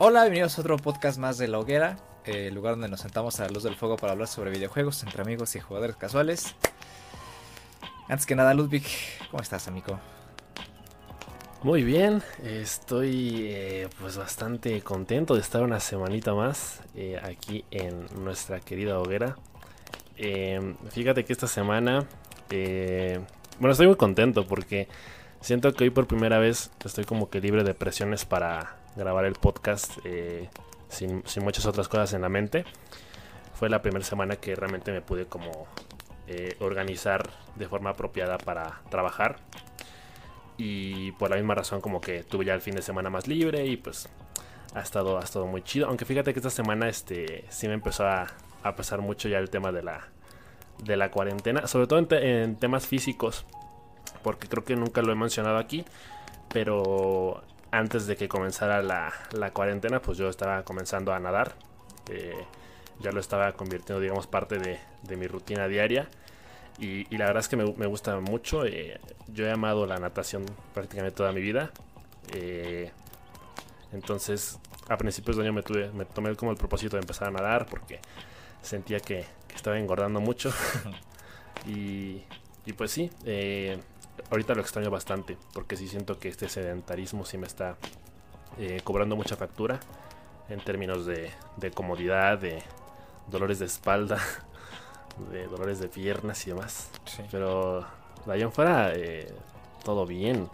Hola, bienvenidos a otro podcast más de La Hoguera, eh, el lugar donde nos sentamos a la luz del fuego para hablar sobre videojuegos entre amigos y jugadores casuales. Antes que nada, Ludwig, ¿cómo estás, amigo? Muy bien, estoy eh, pues bastante contento de estar una semanita más eh, aquí en nuestra querida hoguera. Em, fíjate que esta semana, bueno, estoy muy contento porque siento que hoy por primera vez estoy como que libre de presiones para grabar el podcast eh, sin, muchas otras cosas en la mente. Fue la primera semana que realmente me pude como eh, organizar de forma apropiada para trabajar. Y por la misma razón como que tuve ya el fin de semana más libre y pues ha estado, ha estado muy chido. Aunque fíjate que esta semana este, sí me empezó a, a pesar mucho ya el tema de la, de la cuarentena. Sobre todo en, en temas físicos. Porque creo que nunca lo he mencionado aquí. Pero antes de que comenzara la, cuarentena, pues yo estaba comenzando a nadar. Eh, ya lo estaba convirtiendo, digamos, parte de, mi rutina diaria. Y, la verdad es que me, gusta mucho. Eh, yo he amado la natación prácticamente toda mi vida. Eh, entonces, a principios de año me, tuve, me tomé como el propósito de empezar a nadar porque sentía que, estaba engordando mucho. y, y, pues sí, ahorita lo extraño bastante, porque sí siento que este sedentarismo sí me está eh, cobrando mucha factura en términos de, comodidad, de dolores de espalda, de dolores de piernas y demás. Pero de ahí en fuera, eh, todo bien.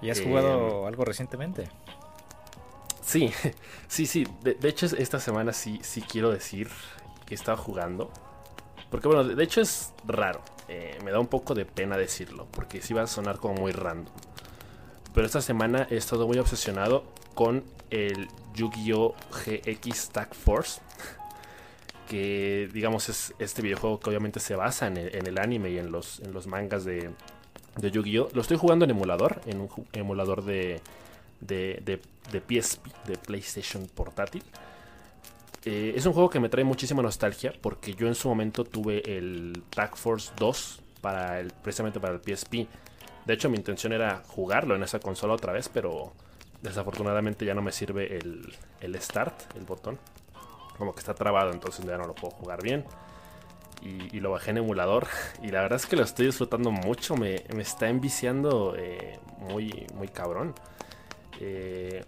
¿Y has jugado em, algo recientemente? Sí, sí, sí. De, de, hecho, esta semana sí, sí quiero decir que he estado jugando. Porque bueno, de hecho es raro. Eh, me da un poco de pena decirlo, porque sí va a sonar como muy random. Pero esta semana he estado muy obsesionado con el Yu-Gi-Oh! GX Tag Force. Que digamos es este videojuego que obviamente se basa en el, anime y en los, en los mangas de, Yu-Gi-Oh! Lo estoy jugando en emulador, en un emulador de, de, de, de PSP, de PlayStation portátil. Eh, es un juego que me trae muchísima nostalgia porque yo en su momento tuve el Tag Force 2 para el, precisamente para el PSP. De hecho, mi intención era jugarlo en esa consola otra vez, pero desafortunadamente ya no me sirve el, Start, el botón. Como que está trabado, entonces ya no lo puedo jugar bien. Y, lo bajé en emulador. Y la verdad es que lo estoy disfrutando mucho. Me, está enviciando eh, muy, muy cabrón. Eh,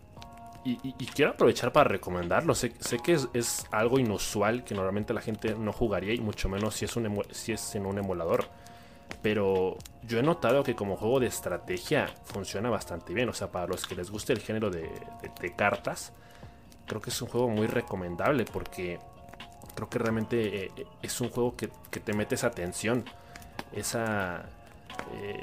y, quiero aprovechar para recomendarlo. Sé, que es, algo inusual que normalmente la gente no jugaría y mucho menos si es, un si es en un emulador. Pero yo he notado que como juego de estrategia funciona bastante bien. O sea, para los que les guste el género de, cartas, creo que es un juego muy recomendable porque creo que realmente eh, es un juego que, que te mete esa tensión. Esa... Eh,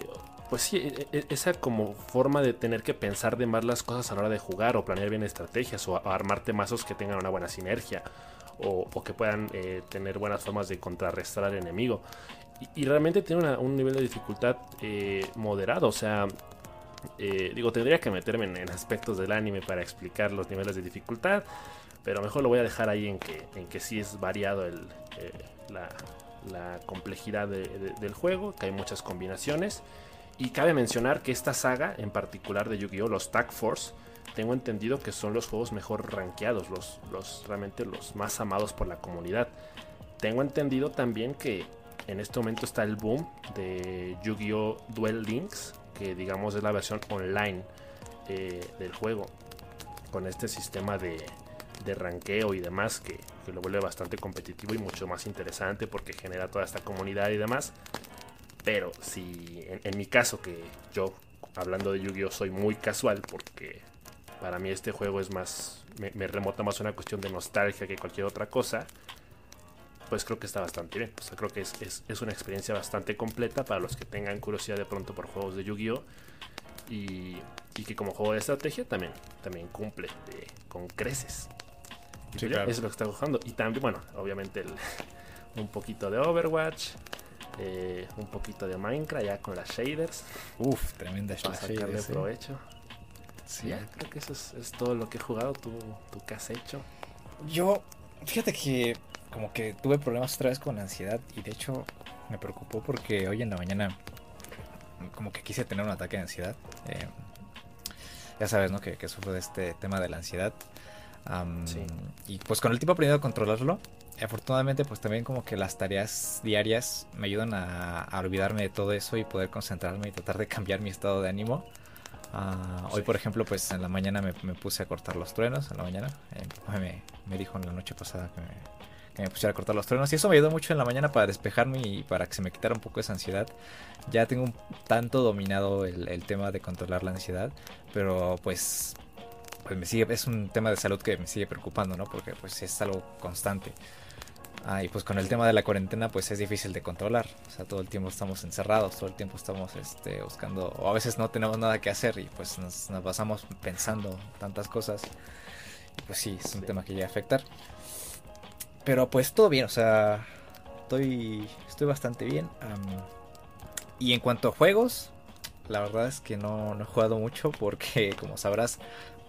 pues sí, e, e, esa como forma de tener que pensar de más las cosas a la hora de jugar o planear bien estrategias o armarte mazos que tengan una buena sinergia o, que puedan eh, tener buenas formas de contrarrestar al enemigo. Y, realmente tiene un nivel de dificultad eh, moderado, o sea, eh, digo, tendría que meterme en, aspectos del anime para explicar los niveles de dificultad, pero mejor lo voy a dejar ahí en que, en que sí es variado el, la, complejidad del juego, que hay muchas combinaciones. Y cabe mencionar que esta saga, en particular de Yu-Gi-Oh! los Tag Force, tengo entendido que son los juegos mejor rankeados, los, realmente los más amados por la comunidad. Tengo entendido también que en este momento está el boom de Yu-Gi-Oh! Duel Links, que digamos es la versión online eh, del juego, con este sistema de, de ranqueo y demás que, lo vuelve bastante competitivo y mucho más interesante porque genera toda esta comunidad y demás. Pero si en, mi caso, que yo hablando de Yu-Gi-Oh soy muy casual porque para mí este juego es más, me, remota más una cuestión de nostalgia que cualquier otra cosa, pues creo que está bastante bien. O sea, creo que es, una experiencia bastante completa para los que tengan curiosidad de pronto por juegos de Yu-Gi-Oh! Y, que como juego de estrategia también, también cumple con creces. Eso es lo que está jugando. Y también, bueno, obviamente un poquito de Overwatch. Eh, un poquito de Minecraft ya con las shaders. Uf, tremenda Para sacarle provecho. Sí. creo que eso es, todo lo que he jugado. ¿Tú, ¿Tú qué has hecho? Yo, fíjate que como que tuve problemas otra vez con la ansiedad y de hecho me preocupó porque hoy en la mañana como que quise tener un ataque de ansiedad. Eh, ya sabes, ¿no? Que, que sufro de este tema de la ansiedad. Y pues con el tiempo he aprendido a controlarlo. Afortunadamente pues también como que las tareas diarias me ayudan a, olvidarme de todo eso y poder concentrarme y tratar de cambiar mi estado de ánimo. Ah, hoy por ejemplo pues en la mañana me, puse a cortar los truenos, en la mañana. Eh, me, dijo en la noche pasada que me, que pusiera a cortar los truenos y eso me ayudó mucho en la mañana para despejarme y para que se me quitara un poco esa ansiedad. Ya tengo un tanto dominado el, el tema de controlar la ansiedad, pero pues pues me sigue, es un tema de salud que me sigue preocupando, ¿no? Porque pues es algo constante. Ah, y pues con el tema de la cuarentena pues es difícil de controlar. O sea, todo el tiempo estamos encerrados, todo el tiempo estamos este, buscando, o a veces no tenemos nada que hacer y pues nos, nos pasamos pensando tantas cosas. Y pues sí, es un tema que llega a afectar. Pero pues todo bien, o sea, estoy, estoy bastante bien. y en cuanto a juegos, la verdad es que no, no he jugado mucho porque como sabrás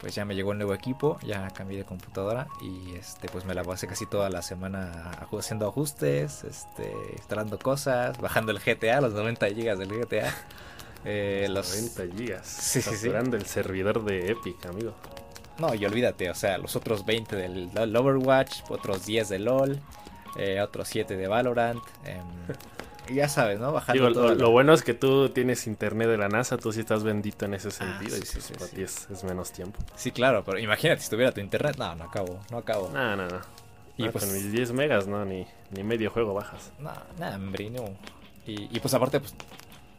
pues ya me llegó el nuevo equipo, ya cambié de computadora y este pues me la pasé casi toda la semana haciendo ajustes, este, instalando cosas, bajando el GTA, los 90 GB del GTA. Eh, los 90 GB. Sí, sí, sí. el servidor de Epic, amigo. No, y olvídate, o sea, los otros 20 del, Overwatch, otros 10 de LOL, eh, otros 7 de Valorant. Eh, ya sabes, ¿no? Bajando lo, bueno es que tú tienes internet de la NASA, tú sí estás bendito en ese ah, sentido y pues para ti es, menos tiempo. Sí, claro, pero imagínate si tuviera tu internet, no, no acabo, no acabo. No, no, no. Y pues, con mis 10 megas, no, ni, ni medio juego bajas. No, nada, hombre, no. Y, pues aparte, pues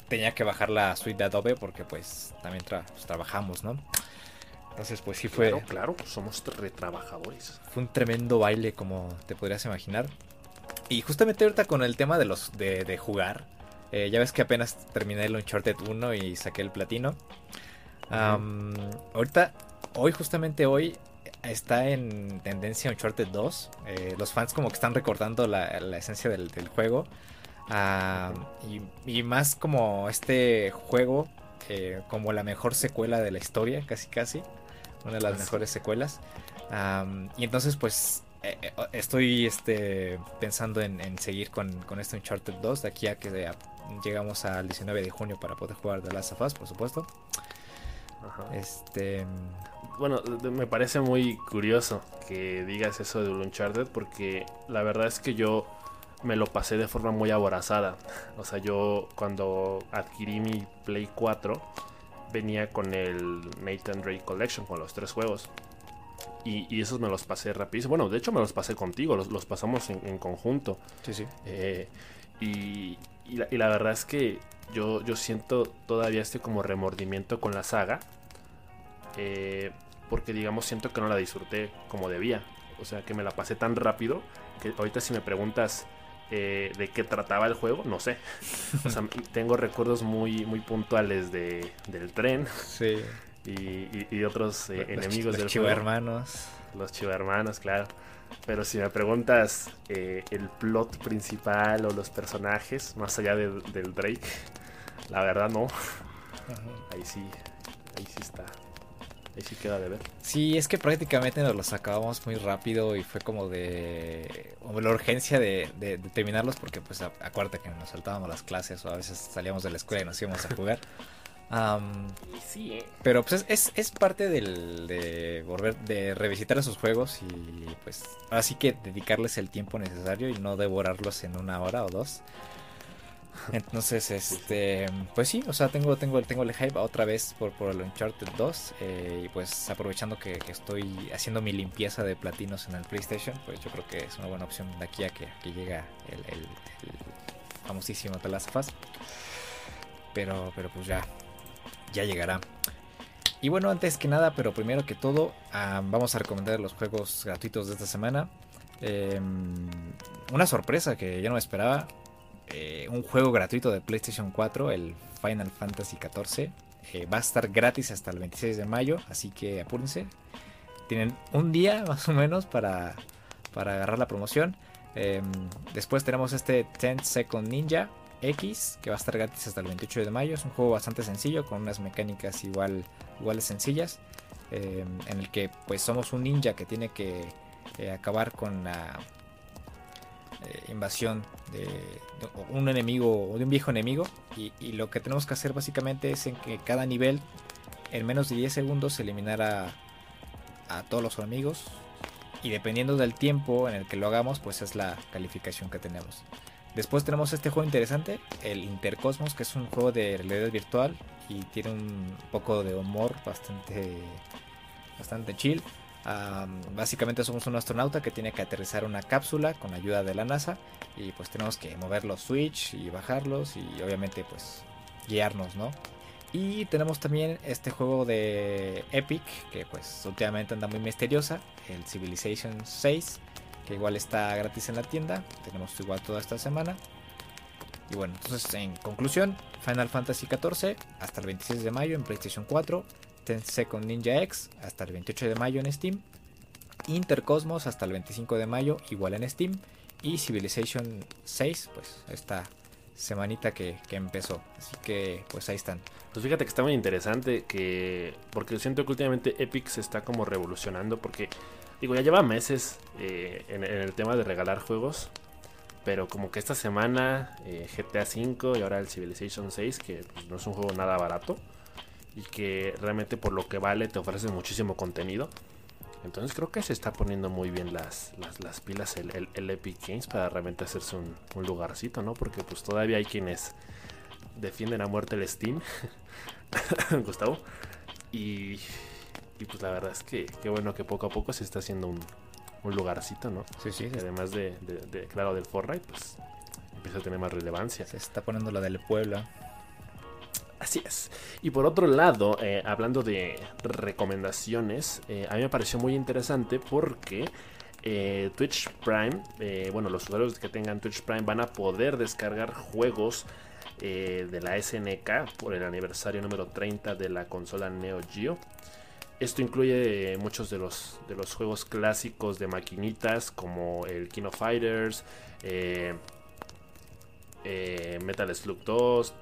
tenía que bajar la suite de Adobe porque pues también pues, trabajamos, ¿no? Entonces, pues sí fue. Claro, claro, somos retrabajadores. Fue un tremendo baile, como te podrías imaginar. Y justamente ahorita con el tema de los de, jugar, eh, ya ves que apenas terminé el Uncharted 1 y saqué el platino. ahorita, hoy, justamente hoy, está en tendencia Uncharted 2. Eh, los fans como que están recordando la, esencia del, juego. y, más como este juego, eh, como la mejor secuela de la historia, casi casi. Una de las mejores secuelas. y entonces pues eh, eh, estoy este, pensando en, seguir con, con, este Uncharted 2 de aquí a que llegamos al 19 de junio para poder jugar The Last of Us, por supuesto. Este. Bueno, me parece muy curioso que digas eso de Uncharted porque la verdad es que yo me lo pasé de forma muy aborazada. O sea, yo cuando adquirí mi Play 4 venía con el Nathan Drake Collection, con los tres juegos. Y, esos me los pasé rapidísimo. Bueno, de hecho me los pasé contigo, los, pasamos en, conjunto. Sí, sí. Eh, y, la, verdad es que yo, yo siento todavía este como remordimiento con la saga. Eh, porque digamos siento que no la disfruté como debía. O sea, que me la pasé tan rápido que ahorita si me preguntas eh, de qué trataba el juego, no sé. O sea, tengo recuerdos muy, muy puntuales de, del tren. Sí y, otros eh, enemigos los del hermanos Los chivarmanos, claro. Pero si me preguntas eh, el plot principal o los personajes, más allá del Drake, la verdad no. Ahí sí, ahí sí está. Ahí sí queda de ver. Sí, es que prácticamente nos los acabamos muy rápido y fue como de la urgencia de, de, terminarlos porque pues acuérdate que nos saltábamos las clases o a veces salíamos de la escuela y nos íbamos a jugar. sí, eh. Pero pues es, es parte del, de volver, de revisitar esos juegos y pues así que dedicarles el tiempo necesario y no devorarlos en una hora o dos. Entonces, este, pues sí, o sea, tengo, tengo, tengo el hype otra vez por, por el Uncharted 2 eh, y pues aprovechando que, estoy haciendo mi limpieza de platinos en el PlayStation, pues yo creo que es una buena opción de aquí a que, que llega el, el, famosísimo The Last of Us. Pero, pero pues ya, ya llegará. Y bueno, antes que nada, pero primero que todo, vamos a recomendar los juegos gratuitos de esta semana. Em, una sorpresa que yo no esperaba. Eh, un juego gratuito de PlayStation 4, el Final Fantasy XIV. Eh, va a estar gratis hasta el 26 de mayo, así que apúrense. Tienen un día más o menos para, para agarrar la promoción. Em, después tenemos este 10 Second Ninja, X, que va a estar gratis hasta el 28 de mayo. Es un juego bastante sencillo, con unas mecánicas igual, iguales sencillas, em, en el que pues somos un ninja que tiene que eh, acabar con la eh, invasión de, un enemigo o de un viejo enemigo. Y, lo que tenemos que hacer básicamente es en que cada nivel, en menos de 10 segundos, eliminar a, a todos los enemigos y dependiendo del tiempo en el que lo hagamos, pues es la calificación que tenemos. Después tenemos este juego interesante, el Intercosmos, que es un juego de realidad virtual y tiene un poco de humor bastante, bastante chill. básicamente somos un astronauta que tiene que aterrizar una cápsula con ayuda de la NASA y pues tenemos que mover los switch y bajarlos y obviamente pues guiarnos, ¿no? Y tenemos también este juego de Epic que pues últimamente anda muy misteriosa, el Civilization 6 que igual está gratis en la tienda. Tenemos igual toda esta semana. Y bueno, entonces en conclusión, Final Fantasy XIV hasta el 26 de mayo en PlayStation 4, Ten Second Ninja X hasta el 28 de mayo en Steam, Intercosmos hasta el 25 de mayo igual en Steam y Civilization 6 pues esta semanita que, que, empezó. Así que pues ahí están. Pues fíjate que está muy interesante que porque siento que últimamente Epic se está como revolucionando porque Digo, ya lleva meses eh, en, el tema de regalar juegos. Pero como que esta semana eh, GTA V y ahora el Civilization 6, que pues, no es un juego nada barato. Y que realmente por lo que vale te ofrece muchísimo contenido. Entonces creo que se está poniendo muy bien las, las, pilas el, Epic Games para realmente hacerse un, un, lugarcito, ¿no? Porque pues todavía hay quienes defienden a muerte el Steam. Gustavo. Y y pues la verdad es que qué bueno que poco a poco se está haciendo un, lugarcito, ¿no? Sí, sí. además de, claro, del Fortnite, pues empieza a tener más relevancia. Se está poniendo lo del Puebla. Así es. Y por otro lado, eh, hablando de recomendaciones, eh, a mí me pareció muy interesante porque eh, Twitch Prime, bueno, los usuarios que tengan Twitch Prime van a poder descargar juegos de la SNK por el aniversario número 30 de la consola Neo Geo. Esto incluye muchos de los, de los juegos clásicos de maquinitas como el King of Fighters, eh, eh, Metal Slug 2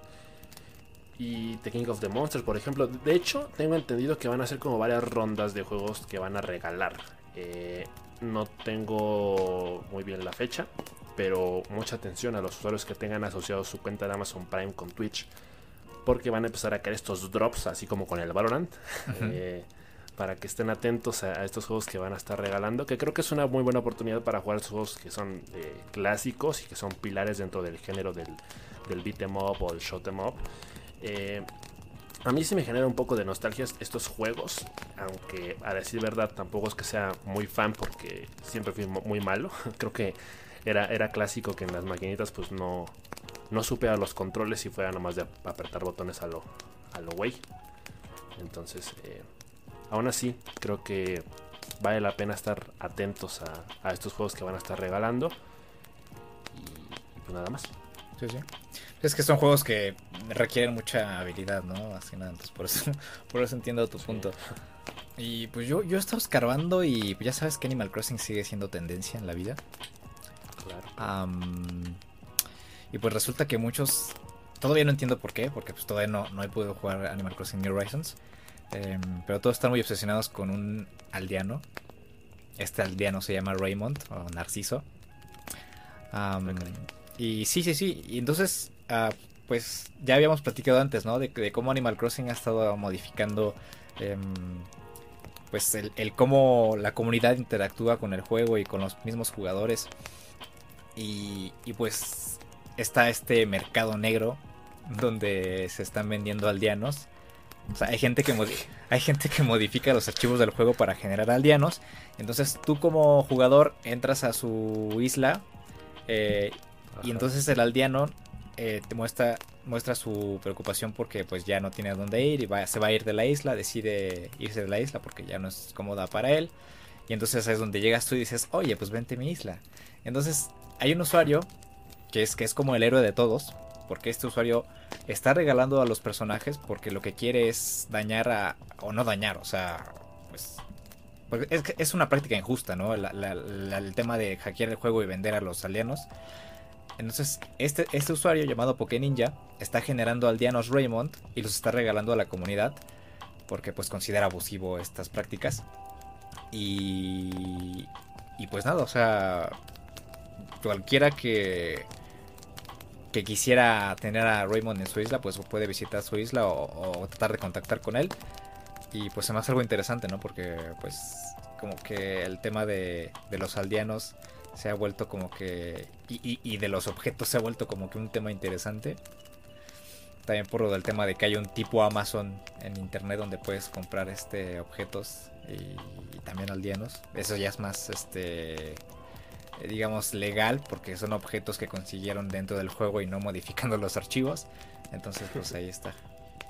y The King of the Monsters, por ejemplo. De hecho, tengo entendido que van a ser como varias rondas de juegos que van a regalar. Eh, no tengo muy bien la fecha, pero mucha atención a los usuarios que tengan asociado su cuenta de Amazon Prime con Twitch. Porque van a empezar a caer estos drops, así como con el Valorant para que estén atentos a, estos juegos que van a estar regalando, que creo que es una muy buena oportunidad para jugar juegos que son eh, clásicos y que son pilares dentro del género del, del beat em up o el shot em up. Eh, a mí sí me genera un poco de nostalgia estos juegos, aunque a decir verdad tampoco es que sea muy fan porque siempre fui muy malo. creo que era, era clásico que en las maquinitas pues no, no supe a los controles y fuera nomás de apretar botones a lo, a lo güey. Entonces, eh, Aún así, creo que vale la pena estar atentos a, estos juegos que van a estar regalando. Y, pues nada más. Sí, sí. Es que son juegos que requieren mucha habilidad, ¿no? Así nada, entonces por eso, por eso entiendo tu punto. Y pues yo, yo he estado escarbando y ya sabes que Animal Crossing sigue siendo tendencia en la vida. Claro. y pues resulta que muchos. Todavía no entiendo por qué, porque pues todavía no, no he podido jugar Animal Crossing New Horizons. Em, pero todos están muy obsesionados con un aldeano. Este aldeano se llama Raymond o Narciso. y sí, sí, sí. Y entonces, ah, pues ya habíamos platicado antes, ¿no? De, cómo Animal Crossing ha estado modificando, em, pues el, el, cómo la comunidad interactúa con el juego y con los mismos jugadores. Y, y pues está este mercado negro donde se están vendiendo aldeanos o sea, hay gente que hay gente que modifica los archivos del juego para generar aldeanos. Entonces tú como jugador entras a su isla eh, y entonces el aldeano eh, te muestra muestra su preocupación porque pues ya no tiene a dónde ir y se va a ir de la isla, decide irse de la isla porque ya no es cómoda para él. Y entonces es donde llegas tú y dices, oye, pues vente a mi isla. Entonces hay un usuario que es, que es como el héroe de todos, porque este usuario está regalando a los personajes porque lo que quiere es dañar a... o no dañar, o sea, pues... es, es una práctica injusta, ¿no? el tema de hackear el juego y vender a los aldeanos. Entonces, este, este usuario llamado Ninja está generando aldeanos Raymond y los está regalando a la comunidad porque pues considera abusivo estas prácticas. Y, y pues nada, o sea, cualquiera que que quisiera tener a Raymond en su isla, pues puede visitar su isla o, tratar de contactar con él. Y pues se me hace algo interesante, ¿no? Porque pues como que el tema de, los aldeanos se ha vuelto como que... Y, y, de los objetos se ha vuelto como que un tema interesante. También por lo del tema de que hay un tipo Amazon en internet donde puedes comprar este objetos y, también aldeanos. Eso ya es más este digamos legal porque son objetos que consiguieron dentro del juego y no modificando los archivos. Entonces pues ahí está.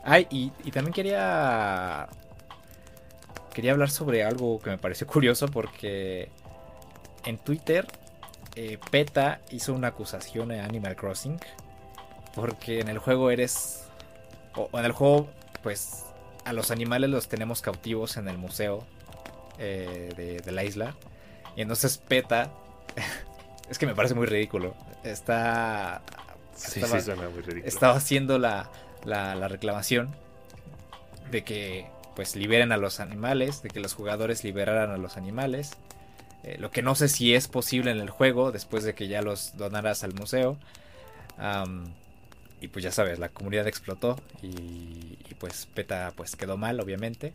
Ay, y, y también quería quería hablar sobre algo que me pareció curioso porque en Twitter eh, PETA hizo una acusación a Animal Crossing porque en el juego eres o, en el juego pues a los animales los tenemos cautivos en el museo eh, de, la isla y entonces PETA es que me parece muy ridículo está sí, estaba, sí, suena muy ridículo. estaba haciendo la, la reclamación de que pues liberen a los animales, de que los jugadores liberaran a los animales. Eh, lo que no sé si es posible en el juego después de que ya los donaras al museo. y pues ya sabes, la comunidad explotó y, pues PETA pues quedó mal, obviamente.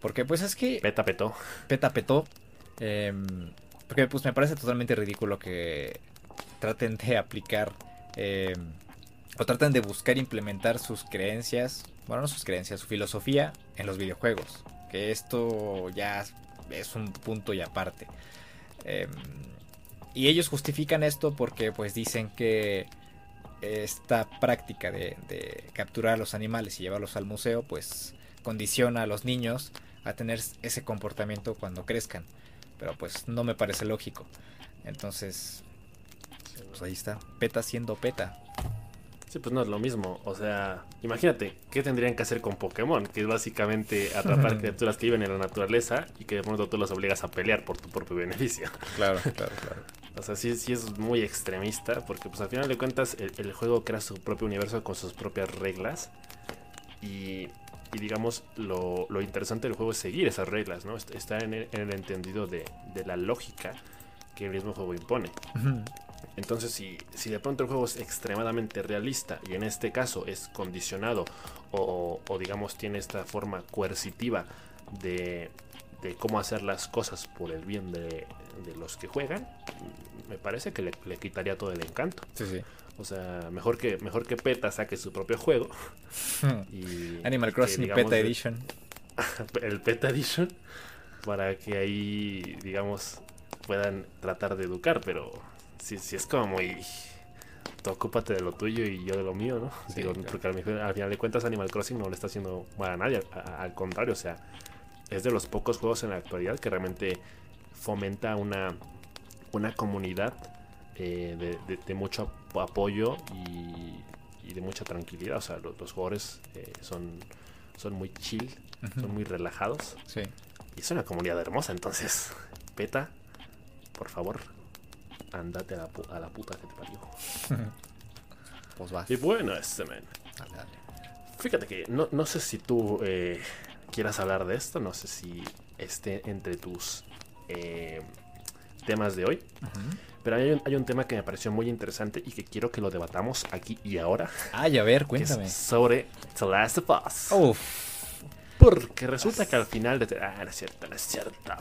Porque pues es que... PETA petó. PETA petó. Em, porque pues me parece totalmente ridículo que traten de aplicar em, o traten de buscar implementar sus creencias bueno, no sus creencias, su filosofía en los videojuegos. Que esto ya es un punto y aparte. Em, y ellos justifican esto porque pues dicen que esta práctica de, capturar a los animales y llevarlos al museo pues condiciona a los niños a tener ese comportamiento cuando crezcan. Pero pues no me parece lógico. Entonces, pues ahí está. Peta siendo peta. Sí, pues no es lo mismo. O sea, imagínate, ¿qué tendrían que hacer con Pokémon? Que es básicamente atrapar criaturas que viven en la naturaleza y que de pronto tú las obligas a pelear por tu propio beneficio. Claro, claro, claro. O sea, sí, sí es muy extremista porque pues al final de cuentas el, juego crea su propio universo con sus propias reglas y, digamos lo, interesante del juego es seguir esas reglas, ¿no? Está en el, entendido de, la lógica que el mismo juego impone. Entonces, si, si, de pronto el juego es extremadamente realista y en este caso es condicionado o, digamos tiene esta forma coercitiva de, cómo hacer las cosas por el bien de, los que juegan, me parece que le, quitaría todo el encanto. Sí, sí. O sea, mejor que, mejor que PETA saque su propio juego. y Animal Crossing PETA Edition. el PETA Edition. Para que ahí, digamos, puedan tratar de educar, pero sí, sí es como muy... Tú ocúpate de lo tuyo y yo de lo mío, ¿no? Porque al, final de cuentas Animal Crossing no le está haciendo mal a nadie, al contrario, o sea, es de los pocos juegos en la actualidad que realmente fomenta una, una comunidad eh, de, mucho apoyo y, de mucha tranquilidad. O sea, los, jugadores eh, son, son muy chill, son muy relajados. Sí. Y es una comunidad hermosa, entonces, peta, por favor, andate a la, puta que te parió. pues va. Y bueno, este men. Fíjate que no, sé si tú eh, quieras hablar de esto, no sé si esté entre tus eh, temas de hoy. Pero hay un, tema que me pareció muy interesante y que quiero que lo debatamos aquí y ahora. Ay, a ver, cuéntame. sobre The Last of Us. Uf. Porque resulta que al final de... Ah, no es cierto, no es cierto.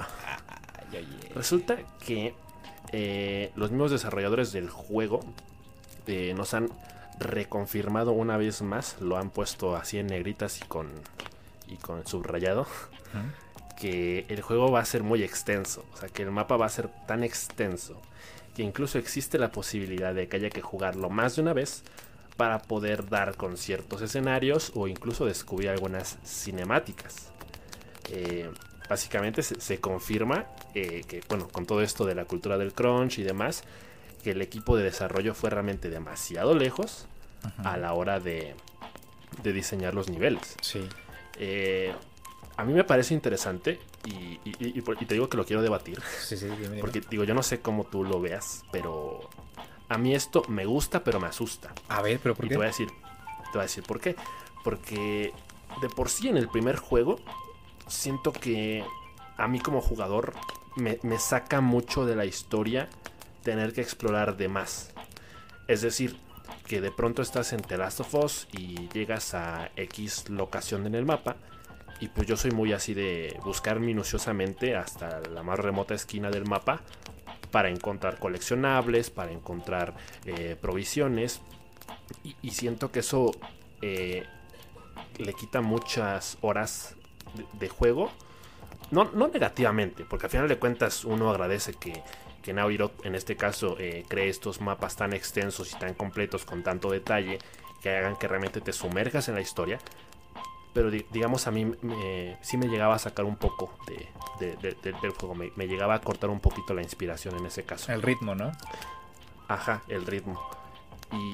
Resulta que eh, los mismos desarrolladores del juego eh, nos han reconfirmado una vez más, lo han puesto así en negritas y con, y con subrayado, que el juego va a ser muy extenso, o sea que el mapa va a ser tan extenso que incluso existe la posibilidad de que haya que jugarlo más de una vez para poder dar con ciertos escenarios o incluso descubrir algunas cinemáticas. Eh, básicamente se, confirma eh, que, bueno, con todo esto de la cultura del crunch y demás, que el equipo de desarrollo fue realmente demasiado lejos a la hora de, diseñar los niveles. Sí. Eh, a mí me parece interesante y, te digo que lo quiero debatir. Sí, sí, Porque digo, yo no sé cómo tú lo veas, pero a mí esto me gusta, pero me asusta. A ver, pero ¿por qué? Te voy a decir, te voy a decir por qué. Porque de por sí en el primer juego siento que a mí como jugador me, saca mucho de la historia tener que explorar de más. Es decir, que de pronto estás en The Last of Us y llegas a X locación en el mapa Y pues yo soy muy así de buscar minuciosamente hasta la más remota esquina del mapa para encontrar coleccionables, para encontrar eh, provisiones. Y, siento que eso eh, le quita muchas horas de, juego. No, no, negativamente, porque al final de cuentas uno agradece que, que Navirot en este caso eh, cree estos mapas tan extensos y tan completos con tanto detalle que hagan que realmente te sumerjas en la historia pero digamos a mí me, sí me llegaba a sacar un poco de, del juego, me, llegaba a cortar un poquito la inspiración en ese caso. El ritmo, ¿no? Ajá, el ritmo.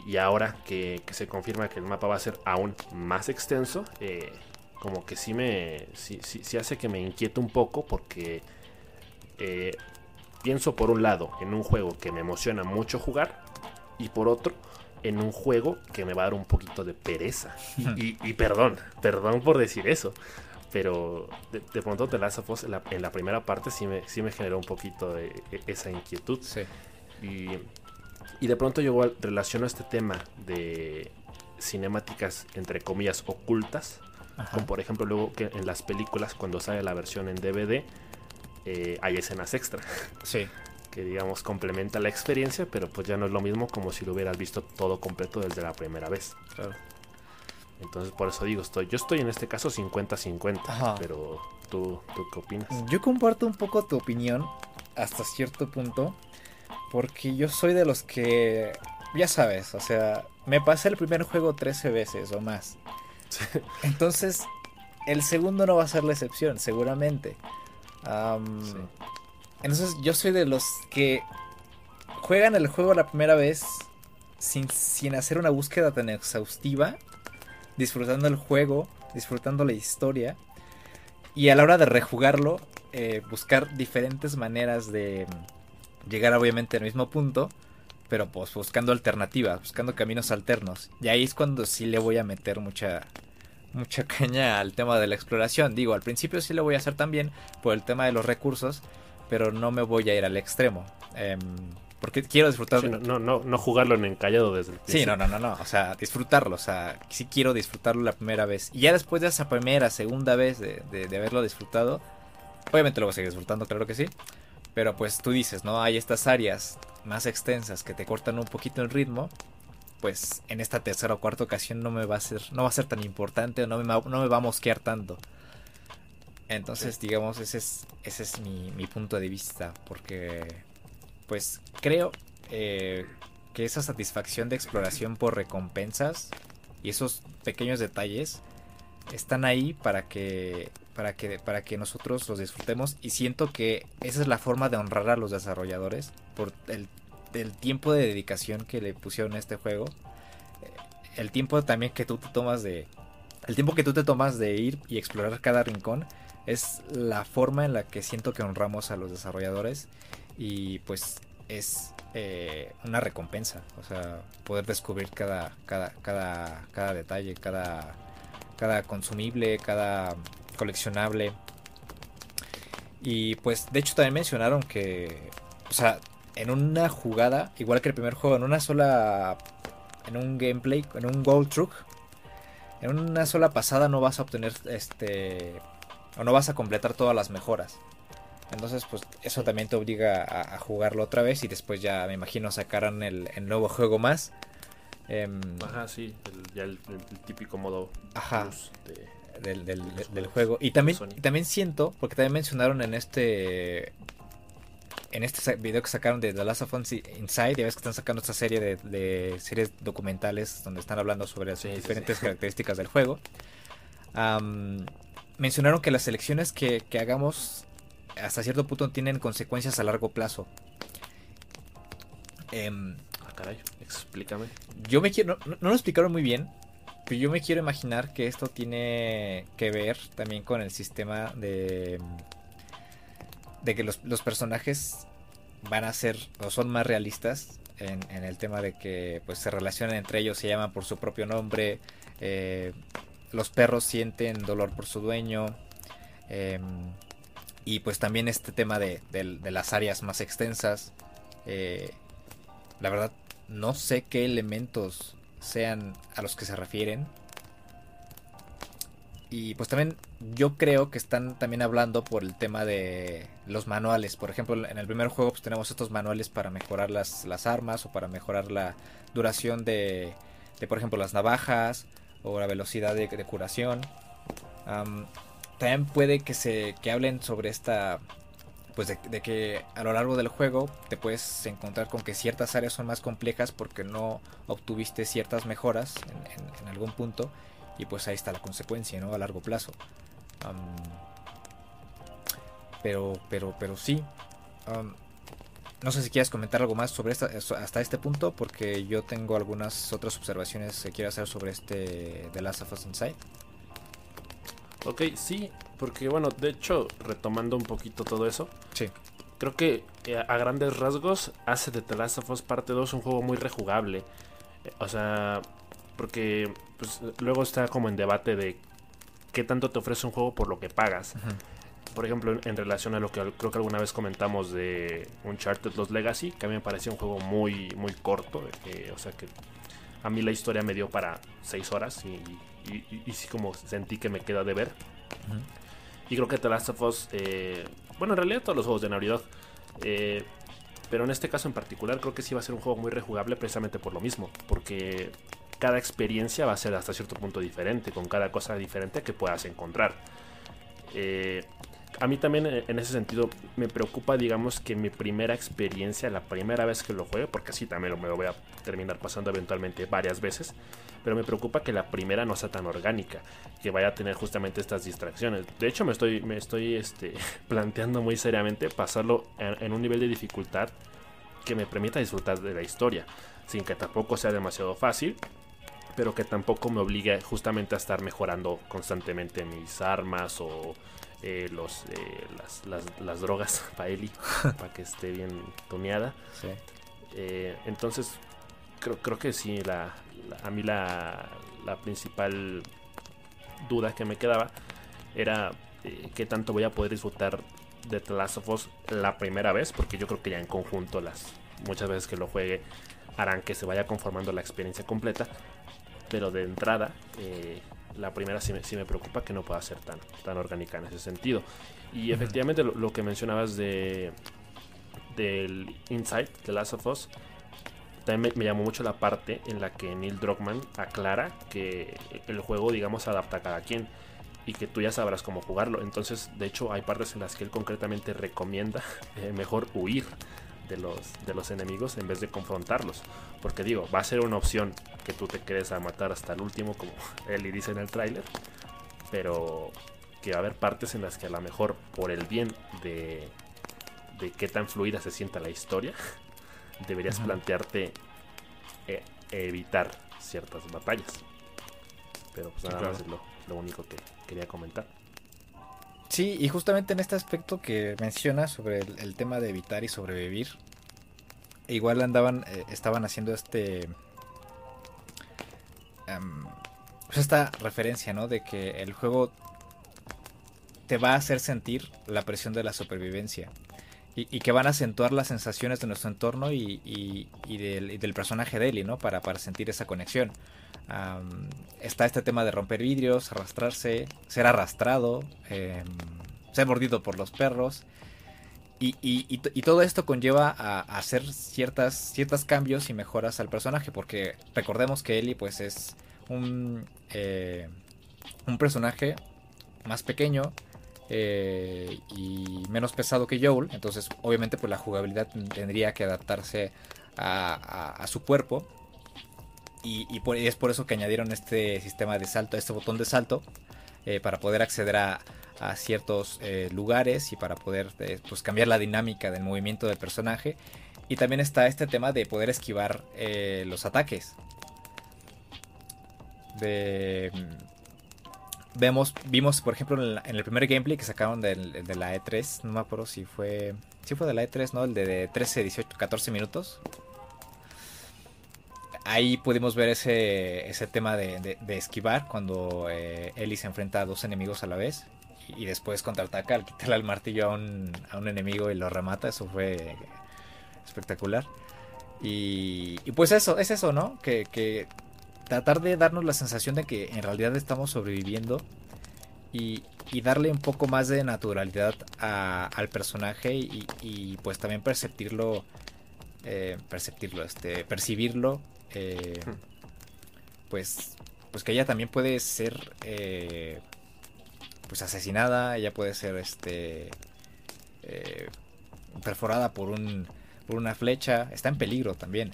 Y, ahora que, se confirma que el mapa va a ser aún más extenso, eh, como que sí me sí, sí, hace que me inquiete un poco porque eh, pienso por un lado en un juego que me emociona mucho jugar y por otro en un juego que me va a dar un poquito de pereza. Y, perdón, perdón por decir eso. Pero de, pronto The Last of Us en la, primera parte sí me, sí me generó un poquito de e, esa inquietud. Sí. Y, y de pronto yo relaciono este tema de cinemáticas entre comillas ocultas. Como por ejemplo luego que en las películas cuando sale la versión en DVD eh, hay escenas extra. Sí que digamos complementa la experiencia, pero pues ya no es lo mismo como si lo hubieras visto todo completo desde la primera vez. Claro. Entonces por eso digo, estoy, yo estoy en este caso 50-50, pero ¿tú, ¿tú qué opinas? Yo comparto un poco tu opinión hasta cierto punto, porque yo soy de los que, ya sabes, o sea, me pasé el primer juego 13 veces o más. Entonces, el segundo no va a ser la excepción, seguramente. sí. Entonces yo soy de los que juegan el juego la primera vez sin, sin hacer una búsqueda tan exhaustiva, disfrutando el juego, disfrutando la historia, y a la hora de rejugarlo, eh, buscar diferentes maneras de llegar obviamente al mismo punto, pero pues buscando alternativas, buscando caminos alternos. Y ahí es cuando sí le voy a meter mucha mucha caña al tema de la exploración. Digo, al principio sí le voy a hacer también por el tema de los recursos, pero no me voy a ir al extremo. Em, porque quiero disfrutar. no, no, no, jugarlo en encallado desde el principio. Sí, no, no, no, no. O sea, disfrutarlo. O sea, sí quiero disfrutarlo la primera vez. Y ya después de esa primera, segunda vez de, de, haberlo disfrutado, obviamente lo voy a seguir disfrutando, claro que sí. Pero pues tú dices, ¿no? Hay estas áreas más extensas que te cortan un poquito el ritmo. Pues en esta tercera o cuarta ocasión no me va a ser, no va a ser tan importante o no me, no me va a mosquear tanto. Entonces, digamos, ese es, ese es mi, punto de vista, porque pues creo eh, que esa satisfacción de exploración por recompensas y esos pequeños detalles están ahí para que para que para que nosotros los disfrutemos. Y siento que esa es la forma de honrar a los desarrolladores por el, el tiempo de dedicación que le pusieron a este juego. El tiempo también que tú te tomas de el tiempo que tú te tomas de ir y explorar cada rincón es la forma en la que siento que honramos a los desarrolladores y pues es eh, una recompensa, o sea, poder descubrir cada, cada, cada, cada detalle, cada, cada consumible, cada coleccionable. Y pues de hecho también mencionaron que, o sea, en una jugada, igual que el primer juego, en una sola, en un gameplay, en un gold truck, en una sola pasada no vas a obtener este o no vas a completar todas las mejoras. Entonces, pues eso también te obliga a, jugarlo otra vez y después ya me imagino sacarán el, nuevo juego más. Em, Ajá, sí, el, ya el, típico modo Ajá, del, del, juego. Y también, también siento, porque también mencionaron en este en este video que sacaron de The Last of Us Inside, ya ves que están sacando esta serie de, series documentales donde están hablando sobre las diferentes características del juego mencionaron que las elecciones que, hagamos hasta cierto punto tienen consecuencias a largo plazo. Eh, ah, caray, explícame. Yo me quiero. No, lo explicaron muy bien. Pero yo me quiero imaginar que esto tiene que ver también con el sistema de. de que los, personajes van a ser o son más realistas en, en, el tema de que pues se relacionan entre ellos, se llaman por su propio nombre. Eh, los perros sienten dolor por su dueño. Em, y pues también este tema de, las áreas más extensas. Eh, la verdad, no sé qué elementos sean a los que se refieren. y pues también yo creo que están también hablando por el tema de los manuales. Por ejemplo, en el primer juego pues tenemos estos manuales para mejorar las, las armas o para mejorar la duración de, de por ejemplo, las navajas o la velocidad de, curación. también puede que se que hablen sobre esta pues de, que a lo largo del juego te puedes encontrar con que ciertas áreas son más complejas porque no obtuviste ciertas mejoras en, algún punto y pues ahí está la consecuencia, ¿no? A largo plazo. pero, pero, pero sí. No sé si quieres comentar algo más sobre esta, hasta este punto porque yo tengo algunas otras observaciones que quiero hacer sobre este The Last of Us Inside. Ok, sí, porque bueno, de hecho, retomando un poquito todo eso, sí. creo que eh, a grandes rasgos hace de The Last of Us Parte 2 un juego muy rejugable. Eh, o sea, porque pues, luego está como en debate de qué tanto te ofrece un juego por lo que pagas. Por ejemplo, en, relación a lo que creo que alguna vez comentamos de Uncharted Los Legacy, que a mí me parecía un juego muy, muy corto. o sea que a mí la historia me dio para 6 horas y y, sí como sentí que me queda de ver. Y creo que The Last of Us, eh, bueno, en realidad todos los juegos de Dog, eh, pero en este caso en particular creo que sí va a ser un juego muy rejugable precisamente por lo mismo, porque cada experiencia va a ser hasta cierto punto diferente, con cada cosa diferente que puedas encontrar. Eh, a mí también eh, en ese sentido me preocupa, digamos, que mi primera experiencia, la primera vez que lo juegue, porque así también me lo voy a terminar pasando eventualmente varias veces, pero me preocupa que la primera no sea tan orgánica, que vaya a tener justamente estas distracciones. De hecho, me estoy, me estoy este, planteando muy seriamente pasarlo en, un nivel de dificultad que me permita disfrutar de la historia, sin que tampoco sea demasiado fácil, pero que tampoco me obligue justamente a estar mejorando constantemente mis armas o eh, los, eh, las, drogas para Eli, para que esté bien toneada. Eh, entonces, creo, creo que sí, la, a mí la, la principal duda que me quedaba era qué tanto voy a poder disfrutar de The Last of Us la primera vez, porque yo creo que ya en conjunto las muchas veces que lo juegue harán que se vaya conformando la experiencia completa, pero de entrada la primera sí me, preocupa que no pueda ser tan, tan orgánica en ese sentido. Y efectivamente lo, que mencionabas de del Insight de Last of Us, también me, llamó mucho la parte en la que Neil Druckmann aclara que el juego, digamos, adapta a cada quien y que tú ya sabrás cómo jugarlo. Entonces, de hecho, hay partes en las que él concretamente recomienda eh, mejor huir de los, de los enemigos en vez de confrontarlos. Porque digo, va a ser una opción que tú te quedes a matar hasta el último, como él y dice en el tráiler. Pero que va a haber partes en las que a lo mejor por el bien de, de qué tan fluida se sienta la historia, deberías plantearte eh, evitar ciertas batallas. Pero pues nada más es lo, lo único que quería comentar. Sí, y justamente en este aspecto que mencionas sobre el, tema de evitar y sobrevivir, igual andaban, eh, estaban haciendo este... Em, pues esta referencia, ¿no? De que el juego te va a hacer sentir la presión de la supervivencia. Y, que van a acentuar las sensaciones de nuestro entorno y, del, personaje de Ellie, ¿no? Para, para sentir esa conexión está este tema de romper vidrios, arrastrarse, ser arrastrado, em, ser mordido por los perros. Y, todo esto conlleva a, hacer ciertas, ciertos cambios y mejoras al personaje. Porque recordemos que Ellie pues es un, eh, un personaje más pequeño, eh, y menos pesado que Joel. Entonces, obviamente, pues la jugabilidad tendría que adaptarse a, su cuerpo. Y, es por eso que añadieron este sistema de salto, este botón de salto, eh, para poder acceder a, ciertos eh, lugares y para poder eh, pues cambiar la dinámica del movimiento del personaje. Y también está este tema de poder esquivar los ataques. De, mm, vemos, vimos, por ejemplo, en, el primer gameplay que sacaron de la E3, no me acuerdo si fue, si fue de la E3, ¿no? El de 13, 18, 14 minutos ahí pudimos ver ese, ese tema de, esquivar cuando eh, Ellie se enfrenta a dos enemigos a la vez y, después contraataca al quitarle el martillo a un, a un enemigo y lo remata. Eso fue espectacular. Y, pues eso, es eso, ¿no? Que, tratar de darnos la sensación de que en realidad estamos sobreviviendo y, darle un poco más de naturalidad al personaje y, pues también perceptirlo, eh, perceptirlo, este, percibirlo, eh, hmm. pues, pues que ella también puede ser, eh, pues asesinada, ella puede ser, este, perforada por un, por una flecha, está en peligro también.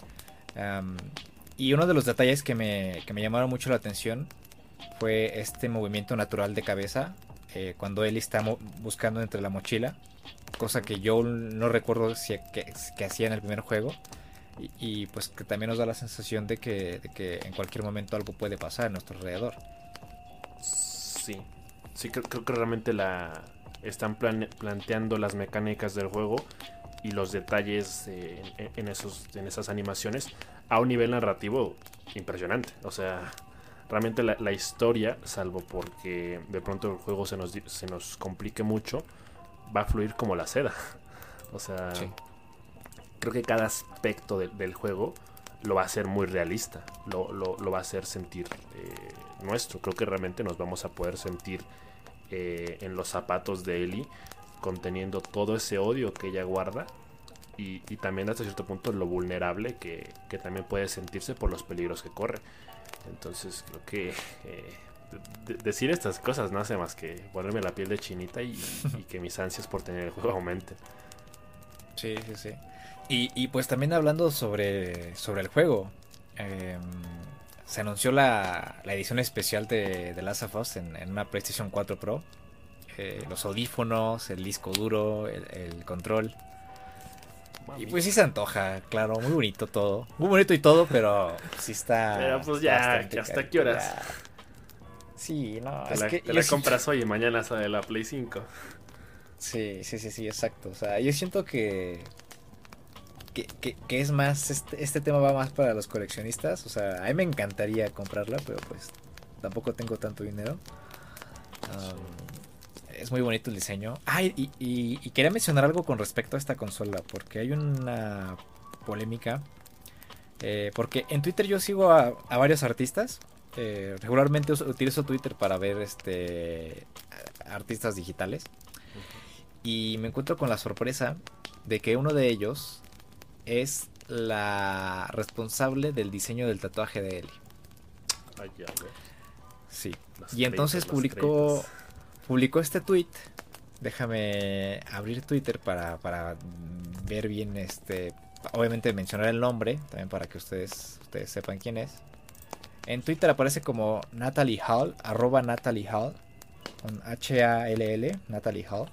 y uno de los detalles que me, que me llamaron mucho la atención fue este movimiento natural de cabeza eh, cuando él está buscando entre la mochila, cosa que yo no recuerdo si, que, hacía en el primer juego. Y, pues que también nos da la sensación de que, en cualquier momento algo puede pasar a nuestro alrededor. Sí, sí, creo, que realmente la están planteando las mecánicas del juego y los detalles en, esos, en esas animaciones a un nivel narrativo impresionante. O sea, realmente la, historia, salvo porque de pronto el juego se nos, se nos complique mucho, va a fluir como la seda. O sea, creo que cada aspecto del juego lo va a hacer muy realista, lo, lo, va a hacer sentir eh, nuestro. Creo que realmente nos vamos a poder sentir eh, en los zapatos de Ellie, conteniendo todo ese odio que ella guarda y, también hasta cierto punto lo vulnerable que, que, también puede sentirse por los peligros que corre. Entonces creo que eh, decir estas cosas no hace más que ponerme la piel de chinita y, que mis ansias por tener el juego aumenten. Sí, sí, sí. Y, pues también hablando sobre, sobre el juego, em, se anunció la, edición especial de, de Last of Us en, una PlayStation 4 Pro. Eh, los audífonos, el disco duro, el control. Y pues sí se antoja, claro, muy bonito todo. Muy bonito y todo, pero sí está. Pero pues ya, ¿hasta qué horas? Sí, no, te es la, que. Te la compras hoy y mañana sale la Play 5. Sí, sí, sí, sí, exacto. O sea, yo siento que. Que, que, es más, este, este, tema va más para los coleccionistas. O sea, a mí me encantaría comprarla, pero pues tampoco tengo tanto dinero es muy bonito el diseño. Ah, y, quería mencionar algo con respecto a esta consola, porque hay una polémica. Eh, porque en Twitter yo sigo a, varios artistas. Eh, regularmente utilizo Twitter para ver este artistas digitales. Y me encuentro con la sorpresa de que uno de ellos es la responsable del diseño del tatuaje de Eli. Sí. y entonces publicó publicó este tweet. Déjame abrir Twitter para, para ver bien este. Obviamente mencionar el nombre, también para que ustedes, ustedes sepan quién es. En Twitter aparece como Natalie Hall, arroba Natalie Hall, con H-A-L-L, Natalie Hall.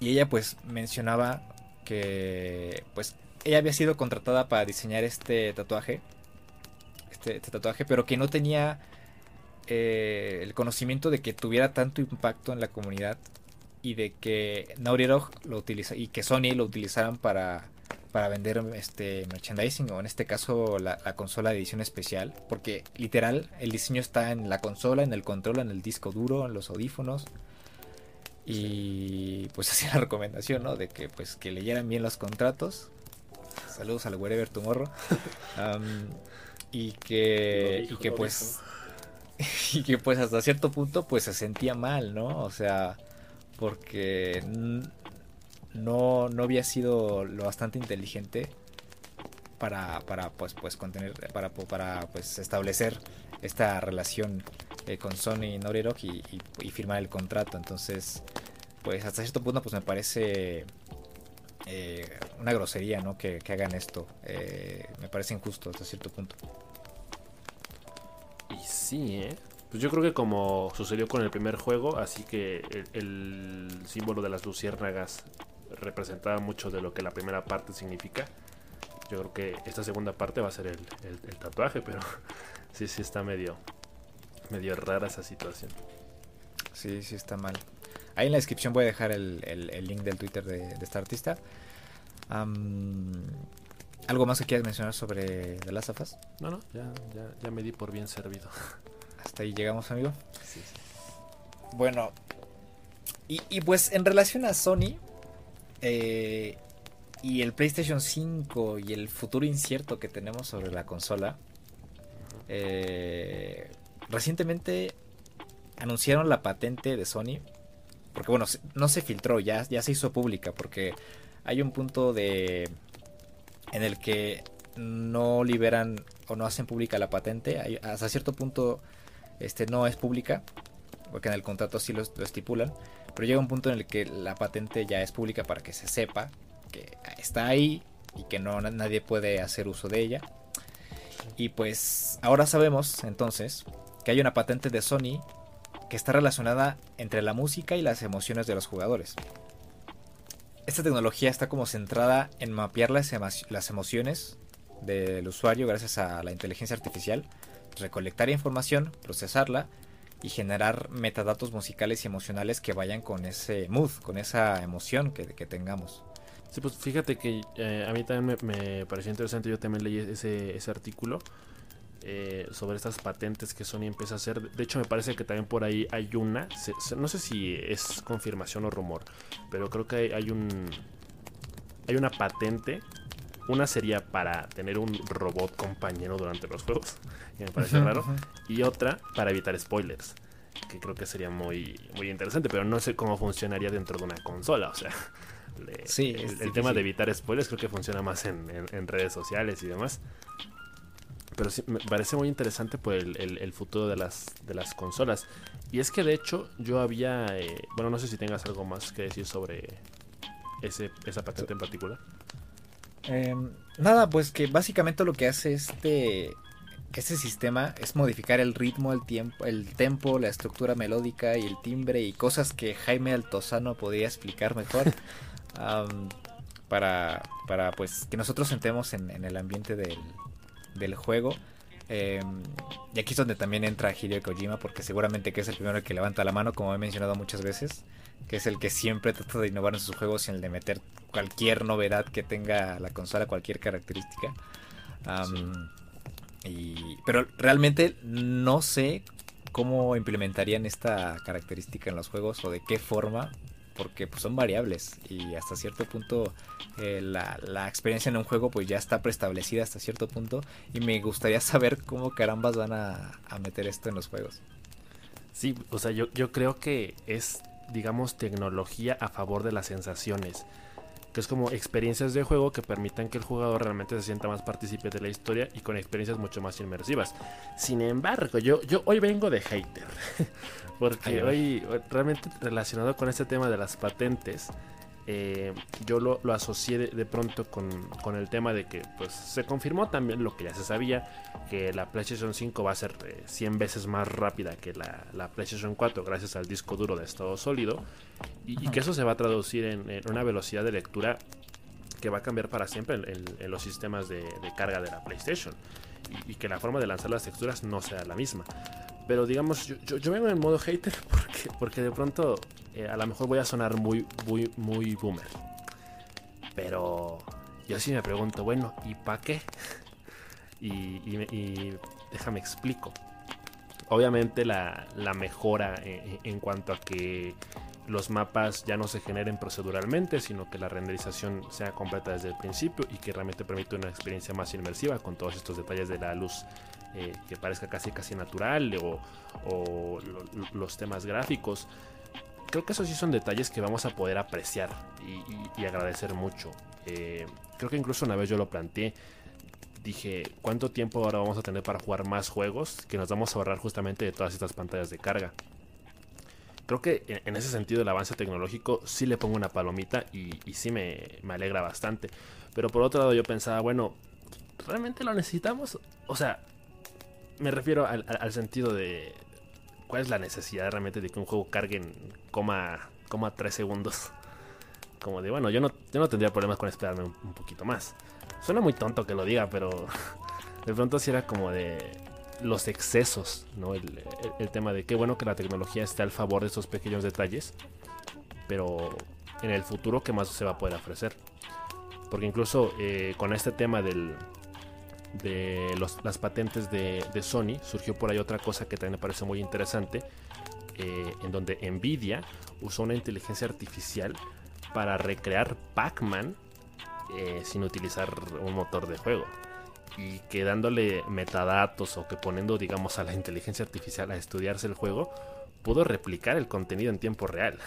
y ella pues mencionaba que pues ella había sido contratada para diseñar este tatuaje. Este, este tatuaje, pero que no tenía eh, el conocimiento de que tuviera tanto impacto en la comunidad y de que Naughty Dog lo utiliza y que Sony lo utilizaran para, para vender este merchandising o en este caso la, consola de edición especial porque literal el diseño está en la consola, en el control, en el disco duro, en los audífonos y pues hacía la recomendación, ¿no? De que pues que leyeran bien los contratos. Saludos al Wherever Tomorrow. y que, y que pues y que pues hasta cierto punto pues se sentía mal, ¿no? O sea, porque no, no había sido lo bastante inteligente para, para pues, pues contener, para, para pues establecer esta relación eh, con Sony y Naughty y, firmar el contrato. Entonces, pues hasta cierto punto pues me parece eh, una grosería, ¿no? Que, hagan esto. Eh, me parece injusto hasta cierto punto. Y sí, ¿eh? Pues yo creo que como sucedió con el primer juego, así que el, símbolo de las luciérnagas representaba mucho de lo que la primera parte significa. Yo creo que esta segunda parte va a ser el, tatuaje, pero sí, sí está medio, medio rara esa situación. Sí, sí está mal. Ahí en la descripción voy a dejar el, link del Twitter de, esta artista. ¿Algo más que quieras mencionar sobre The Last of Us? No, no, ya, ya, ya me di por bien servido. Hasta ahí llegamos, amigo. Sí, sí. Bueno, y, pues en relación a Sony eh, y el PlayStation 5 y el futuro incierto que tenemos sobre la consola, eh, recientemente anunciaron la patente de Sony, porque bueno, no se filtró, ya, ya se hizo pública, porque hay un punto de en el que no liberan o no hacen pública la patente, hasta cierto punto este no es pública, porque en el contrato sí lo, estipulan, pero llega un punto en el que la patente ya es pública para que se sepa que está ahí y que no nadie puede hacer uso de ella. Y pues ahora sabemos entonces que hay una patente de Sony que está relacionada entre la música y las emociones de los jugadores. Esta tecnología está como centrada en mapear las, emociones del usuario gracias a la inteligencia artificial, recolectar información, procesarla y generar metadatos musicales y emocionales que vayan con ese mood, con esa emoción que, tengamos. Sí, pues fíjate que eh, a mí también me, pareció interesante, yo también leí ese artículo eh, sobre estas patentes que Sony empieza a hacer. De hecho, me parece que también por ahí hay una, no sé si es confirmación o rumor, pero creo que hay, hay un... Hay una patente una sería para tener un robot compañero durante los juegos, que me parece raro. Y otra para evitar spoilers, que creo que sería muy, muy interesante, pero no sé cómo funcionaría dentro de una consola. O sea, sí, el, tema de evitar spoilers creo que funciona más en, redes sociales y demás. Pero sí, me parece muy interesante por el, futuro de las, de las consolas. Y es que de hecho yo había... Eh, bueno, no sé si tengas algo más que decir sobre ese, esa patente en particular. Em, nada, pues que básicamente lo que hace este, este sistema es modificar el ritmo, el tiempo, el tempo, la estructura melódica y el timbre y cosas que Jaime Altozano podría explicar mejor. para, para pues que nosotros sentemos en, el ambiente del, del juego. Em, y aquí es donde también entra Hideo Kojima, porque seguramente que es el primero que levanta la mano, como he mencionado muchas veces que es el que siempre trata de innovar en sus juegos y el de meter cualquier novedad que tenga la consola, cualquier característica. y, pero realmente no sé cómo implementarían esta característica en los juegos o de qué forma, porque pues, son variables y hasta cierto punto eh, la, la, experiencia en un juego pues ya está preestablecida hasta cierto punto y me gustaría saber cómo carambas van a, a meter esto en los juegos. Sí, o sea, yo, yo creo que es digamos, tecnología a favor de las sensaciones. Que es como experiencias de juego que permitan que el jugador realmente se sienta más partícipe de la historia y con experiencias mucho más inmersivas. Sin embargo, yo, yo hoy vengo de hater. Porque hoy, realmente relacionado con este tema de las patentes, eh, yo lo, asocié de, pronto con, el tema de que pues se confirmó también lo que ya se sabía, que la PlayStation 5 va a ser 100 eh, veces más rápida que la, PlayStation 4 gracias al disco duro de estado sólido. Y, que eso se va a traducir en, una velocidad de lectura que va a cambiar para siempre en, los sistemas de, carga de la PlayStation. Y, que la forma de lanzar las texturas no sea la misma. Pero digamos, yo, yo, vengo en modo hater porque, porque de pronto eh, a lo mejor voy a sonar muy, muy, muy boomer. Pero yo sí me pregunto, bueno, ¿y para qué? y, déjame explico. Obviamente la, mejora en, cuanto a que los mapas ya no se generen proceduralmente, sino que la renderización sea completa desde el principio y que realmente permite una experiencia más inmersiva con todos estos detalles de la luz eh, que parezca casi casi natural o, los temas gráficos creo que esos sí son detalles que vamos a poder apreciar y, agradecer mucho. Eh, creo que incluso una vez yo lo planteé. Dije, ¿cuánto tiempo ahora vamos a tener para jugar más juegos que nos vamos a ahorrar justamente de todas estas pantallas de carga? Creo que en, ese sentido el avance tecnológico sí le pongo una palomita y, sí me, alegra bastante. Pero por otro lado yo pensaba, bueno, ¿realmente lo necesitamos? O sea, me refiero al sentido de, ¿Cuál es la necesidad realmente de que un juego cargue en coma, coma 3 segundos? Como de, bueno, yo no, yo no tendría problemas con esperarme un, poquito más. Suena muy tonto que lo diga, pero de pronto sí era como de los excesos, ¿no? El, tema de qué bueno que la tecnología esté al favor de esos pequeños detalles, pero en el futuro, ¿qué más se va a poder ofrecer? Porque incluso eh, con este tema del, de las patentes de, Sony, surgió por ahí otra cosa que también me parece muy interesante, eh, en donde Nvidia usó una inteligencia artificial para recrear Pac-Man eh, sin utilizar un motor de juego. y que dándole metadatos o que poniendo, digamos, a la inteligencia artificial a estudiarse el juego, pudo replicar el contenido en tiempo real.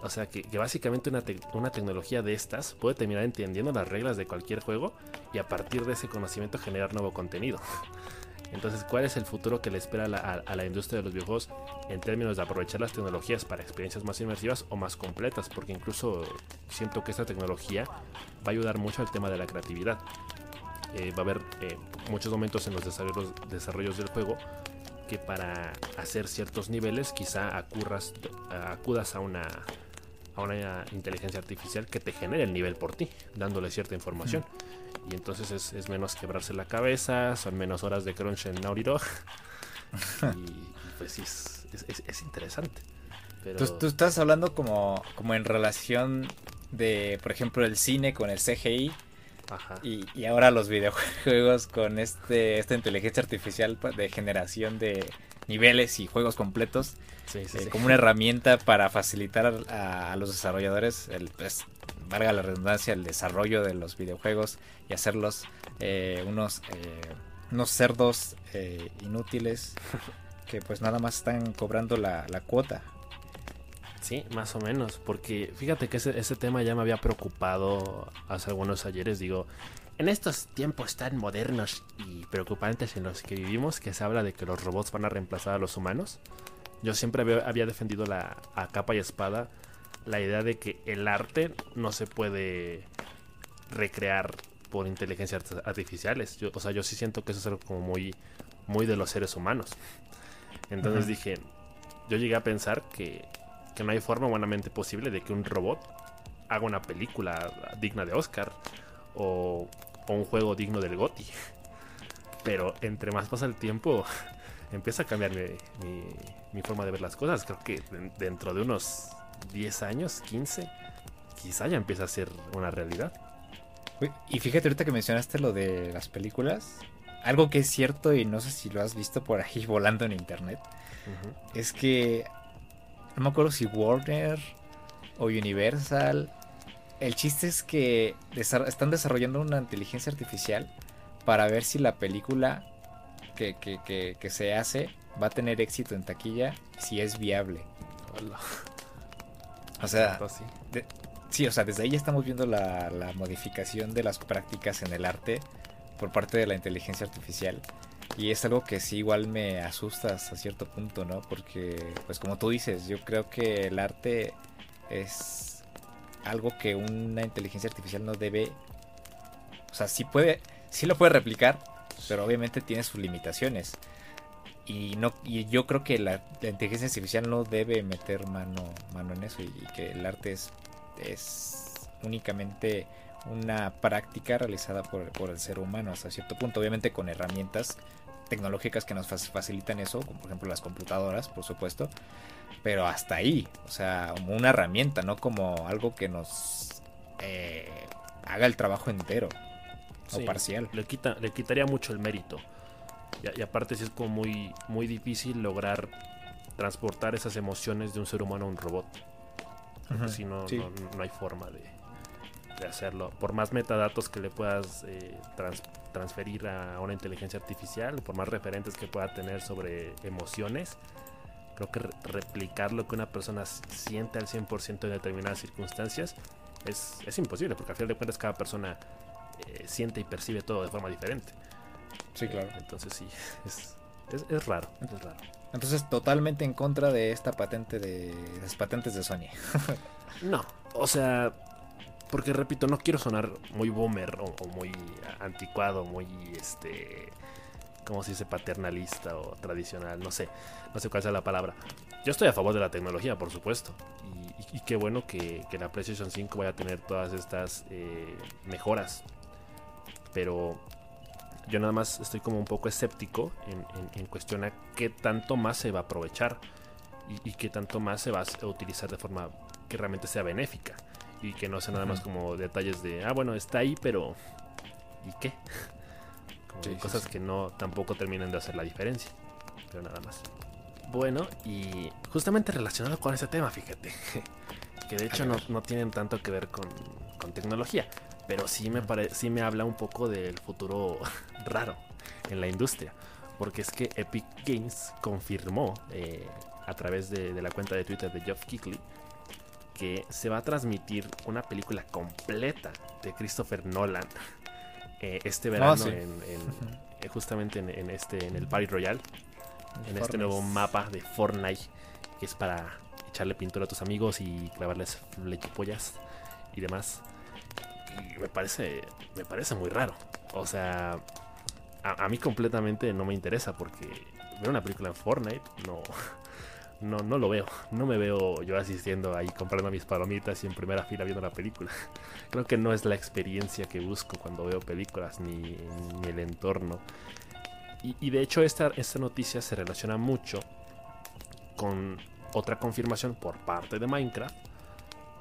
O sea que, básicamente una, tecnología de estas puede terminar entendiendo las reglas de cualquier juego y a partir de ese conocimiento generar nuevo contenido. Entonces, ¿cuál es el futuro que le espera a la, industria de los videojuegos en términos de aprovechar las tecnologías para experiencias más inmersivas o más completas? Porque incluso siento que esta tecnología va a ayudar mucho al tema de la creatividad. Eh, va a haber eh, muchos momentos en los desarrollos, del juego que para hacer ciertos niveles quizá acudas a una, a una inteligencia artificial que te genere el nivel por ti, dándole cierta información. Y entonces es, menos quebrarse la cabeza, son menos horas de crunch en Naughty Dog. y, pues sí, es, interesante. Tú, estás hablando como, como en relación de, por ejemplo, el cine con el CGI. Y, y, ahora los videojuegos con este esta inteligencia artificial de generación de niveles y juegos completos eh, como una herramienta para facilitar a, los desarrolladores el, pues, valga la redundancia, el desarrollo de los videojuegos y hacerlos eh, unos, eh, unos cerdos eh, inútiles que pues nada más están cobrando la, cuota. Sí, más o menos, porque fíjate que ese, ese, tema ya me había preocupado hace algunos ayeres, digo, en estos tiempos tan modernos y preocupantes en los que vivimos, que se habla de que los robots van a reemplazar a los humanos, yo siempre había, defendido la, a capa y espada la idea de que el arte no se puede recrear por inteligencias artificiales. Yo, o sea, yo sí siento que eso es algo como muy, muy de los seres humanos. Entonces dije, yo llegué a pensar que, que no hay forma humanamente posible de que un robot haga una película digna de Oscar o, o un juego digno del GOTI. Pero entre más pasa el tiempo, empieza a cambiar mi, mi, forma de ver las cosas. Creo que dentro de unos 10 años, 15, quizá ya empieza a ser una realidad. Y fíjate ahorita que mencionaste lo de las películas, algo que es cierto y no sé si lo has visto por ahí volando en internet, es que no me acuerdo si Warner o Universal, el chiste es que están desarrollando una inteligencia artificial para ver si la película que, que, se hace va a tener éxito en taquilla, si es viable. O sea, sí, o sea, desde ahí ya estamos viendo la, modificación de las prácticas en el arte por parte de la inteligencia artificial. Y es algo que sí igual me asusta hasta cierto punto, ¿no? Porque, pues como tú dices, yo creo que el arte es algo que una inteligencia artificial no debe... O sea, sí puede, sí lo puede replicar, pero obviamente tiene sus limitaciones. Y no y yo creo que la, inteligencia artificial no debe meter mano mano en eso y, que el arte es, es únicamente una práctica realizada por, por, el ser humano hasta cierto punto. Obviamente con herramientas tecnológicas que nos facilitan eso como por ejemplo las computadoras por supuesto pero hasta ahí o sea como una herramienta no como algo que nos eh, haga el trabajo entero o parcial le quita le quitaría mucho el mérito y, aparte sí es como muy, muy difícil lograr transportar esas emociones de un ser humano a un robot. Si no, no, hay forma de, hacerlo. Por más metadatos que le puedas eh, transferir a una inteligencia artificial, por más referentes que pueda tener sobre emociones, creo que replicar lo que una persona siente al 100% en determinadas circunstancias es, es, imposible, porque al final de cuentas cada persona eh, siente y percibe todo de forma diferente. Sí, claro. Entonces sí, es, es, raro, es raro. Entonces totalmente en contra de esta patente de las patentes de Sony. no, o sea, porque repito, no quiero sonar muy boomer o, muy anticuado, muy este como se dice paternalista o tradicional, no sé, no sé cuál sea la palabra. Yo estoy a favor de la tecnología, por supuesto, y, qué bueno que, la PlayStation 5 vaya a tener todas estas eh, mejoras, pero yo nada más estoy como un poco escéptico en, cuestión a qué tanto más se va a aprovechar y, qué tanto más se va a utilizar de forma que realmente sea benéfica y que no sea nada más como detalles de, ah, bueno, está ahí, pero ¿y qué? Como cosas que no tampoco terminan de hacer la diferencia, pero nada más. Bueno, y justamente relacionado con ese tema, fíjate, que de hecho no, no, tienen tanto que ver con, con tecnología, pero sí me, pare sí me habla un poco del futuro raro en la industria. Porque es que Epic Games confirmó eh, a través de, de, la cuenta de Twitter de Geoff Keighley que se va a transmitir una película completa de Christopher Nolan eh, este verano oh, sí. en, en, eh, justamente en, en, este en el Party Royale en este nuevo mapa de Fortnite que es para echarle pintura a tus amigos y clavarles lechipollas y demás. Y me parece me parece muy raro. O sea a, a, mí completamente no me interesa porque ver una película en Fortnite no no, no lo veo. No me veo yo asistiendo ahí comprando mis palomitas y en primera fila viendo la película. Creo que no es la experiencia que busco cuando veo películas ni, ni el entorno. Y, y, de hecho esta, esta noticia se relaciona mucho con otra confirmación por parte de Minecraft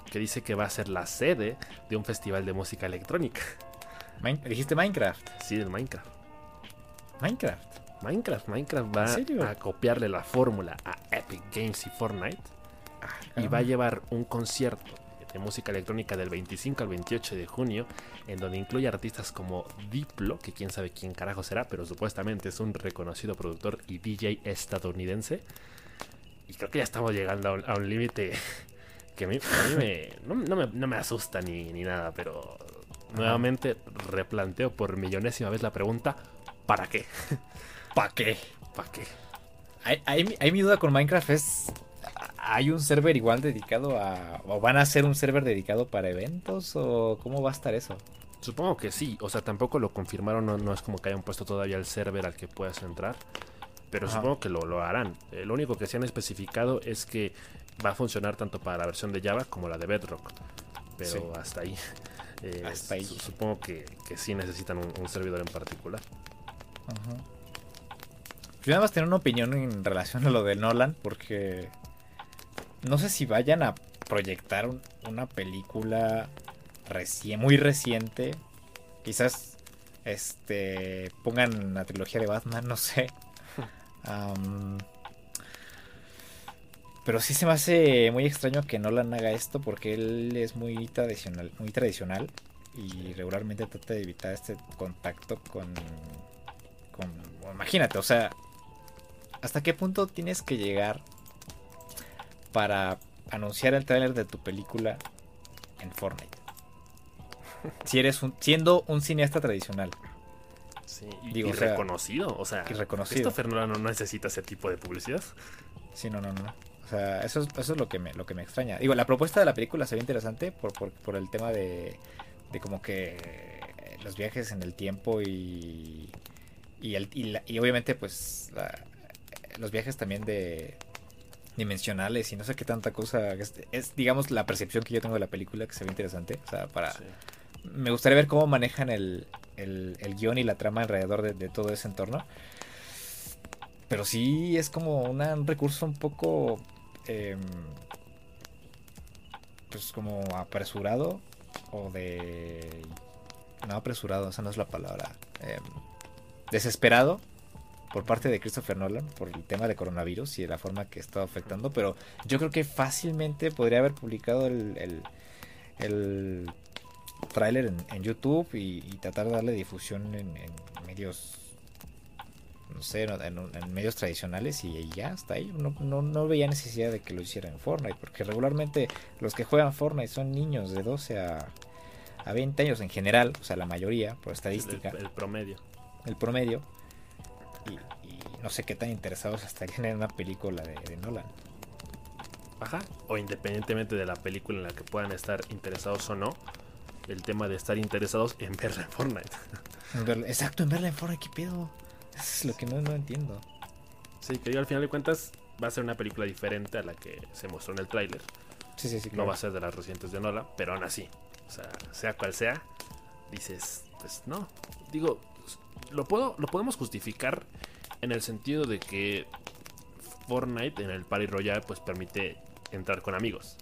que dice que va a ser la sede de un festival de música electrónica. ¿Dijiste Minecraft? Sí, del Minecraft. Minecraft. Minecraft. Minecraft va a copiarle la fórmula a Epic Games y Fortnite. Ah, y va a llevar un concierto de música electrónica del 25 al 28 de junio, en donde incluye artistas como Diplo, que quién sabe quién carajo será, pero supuestamente es un reconocido productor y DJ estadounidense. Y creo que ya estamos llegando a un, un límite que a mí, a mí me, no, no, me, no, me, asusta ni, ni nada, pero nuevamente replanteo por millonésima vez la pregunta, ¿para qué? ¿Para qué? ¿Para qué? Hay, mi duda con Minecraft es. ¿Hay un server igual dedicado a. o van a hacer un server dedicado para eventos? ¿O cómo va a estar eso? Supongo que sí. O sea, tampoco lo confirmaron. No, no es como que hayan puesto todavía el server al que puedas entrar. Pero Ajá. supongo que lo, lo harán. Eh, lo único que se han especificado es que va a funcionar tanto para la versión de Java como la de Bedrock. Pero sí. hasta ahí. Eh, hasta ahí. Supongo que, que sí necesitan un, un servidor en particular. Ajá. Yo nada más tener una opinión en relación a lo de Nolan, porque no sé si vayan a proyectar un, una película recién, muy reciente. Quizás este pongan la trilogía de Batman, no sé. Um, pero sí se me hace muy extraño que Nolan haga esto porque él es muy tradicional, muy tradicional y regularmente trata de evitar este contacto con, con imagínate, o sea, ¿Hasta qué punto tienes que llegar para anunciar el tráiler de tu película en Fortnite? Si eres un, siendo un cineasta tradicional. Sí, y, Digo, y o sea, reconocido. O sea, y reconocido. Christopher Nolan no necesita ese tipo de publicidad. Sí, no, no, no. O sea, eso es, eso es lo, que me, lo que me extraña. Digo, la propuesta de la película se ve interesante por, por, por el tema de, de como que los viajes en el tiempo y, y, el, y, la, y obviamente pues la, los viajes también de dimensionales y no sé qué tanta cosa es, es, digamos la percepción que yo tengo de la película que se ve interesante o sea para sí. me gustaría ver cómo manejan el, el, el guion y la trama alrededor de, de, todo ese entorno pero sí es como una, un recurso un poco eh, pues como apresurado o de no apresurado esa no es la palabra eh, desesperado por parte de Christopher Nolan por el tema de coronavirus y de la forma que está afectando, pero yo creo que fácilmente podría haber publicado el, el, el tráiler en, en, YouTube y, y, tratar de darle difusión en, en medios no sé, en, en, medios tradicionales y ya hasta ahí. No, no, no, veía necesidad de que lo hiciera en Fortnite, porque regularmente los que juegan Fortnite son niños de 12 a, a 20 años en general, o sea, la mayoría, por estadística. El, el promedio. El promedio. Y, y, no sé qué tan interesados estarían en una película de, de, Nolan. Ajá. O independientemente de la película en la que puedan estar interesados o no, el tema de estar interesados en verla en Fortnite. Exacto, en verla en Fortnite, ¿qué pedo? Eso es lo que no, no entiendo. Sí, que yo al final de cuentas va a ser una película diferente a la que se mostró en el tráiler. Sí, sí, sí. Claro. No va a ser de las recientes de Nolan, pero aún así. O sea, sea cual sea, dices, pues no. Digo, lo, puedo, lo podemos justificar en el sentido de que Fortnite en el Party Royale pues permite entrar con amigos.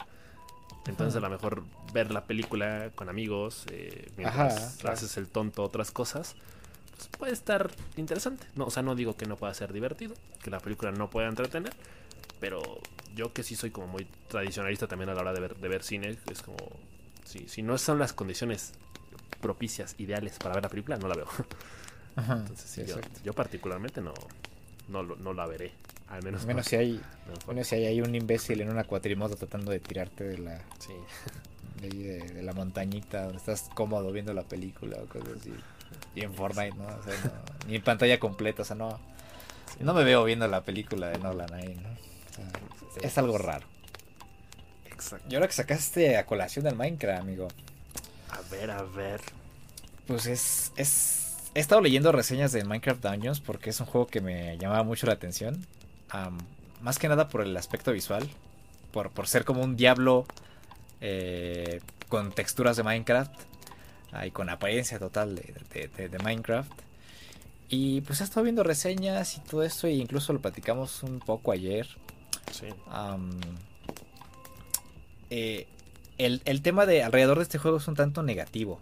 Entonces Ajá. a lo mejor ver la película con amigos eh, mientras Ajá, claro. haces el tonto otras cosas pues puede estar interesante. No, o sea, no digo que no pueda ser divertido, que la película no pueda entretener, pero yo que sí soy como muy tradicionalista también a la hora de ver, de ver cine, es como si, si no son las condiciones propicias, ideales para ver la película, no la veo. Entonces, sí, yo, particularmente no, no, no, la veré. Al menos, menos si hay si hay, un imbécil en una cuatrimoto tratando de tirarte de la de, la montañita donde estás cómodo viendo la película o cosas así. Y en Fortnite, ¿no? ni en pantalla completa, o sea, no, no me veo viendo la película de Nolan ahí, ¿no? es algo raro. Exacto. Y ahora que sacaste a colación del Minecraft, amigo. A ver, a ver. Pues es, es... He estado leyendo reseñas de Minecraft Dungeons porque es un juego que me llamaba mucho la atención. más que nada por el aspecto visual. Por, por ser como un diablo eh, con texturas de Minecraft. y con apariencia total de, de, Minecraft. Y pues he estado viendo reseñas y todo esto. E incluso lo platicamos un poco ayer. Sí. Eh, el, tema de alrededor de este juego es un tanto negativo.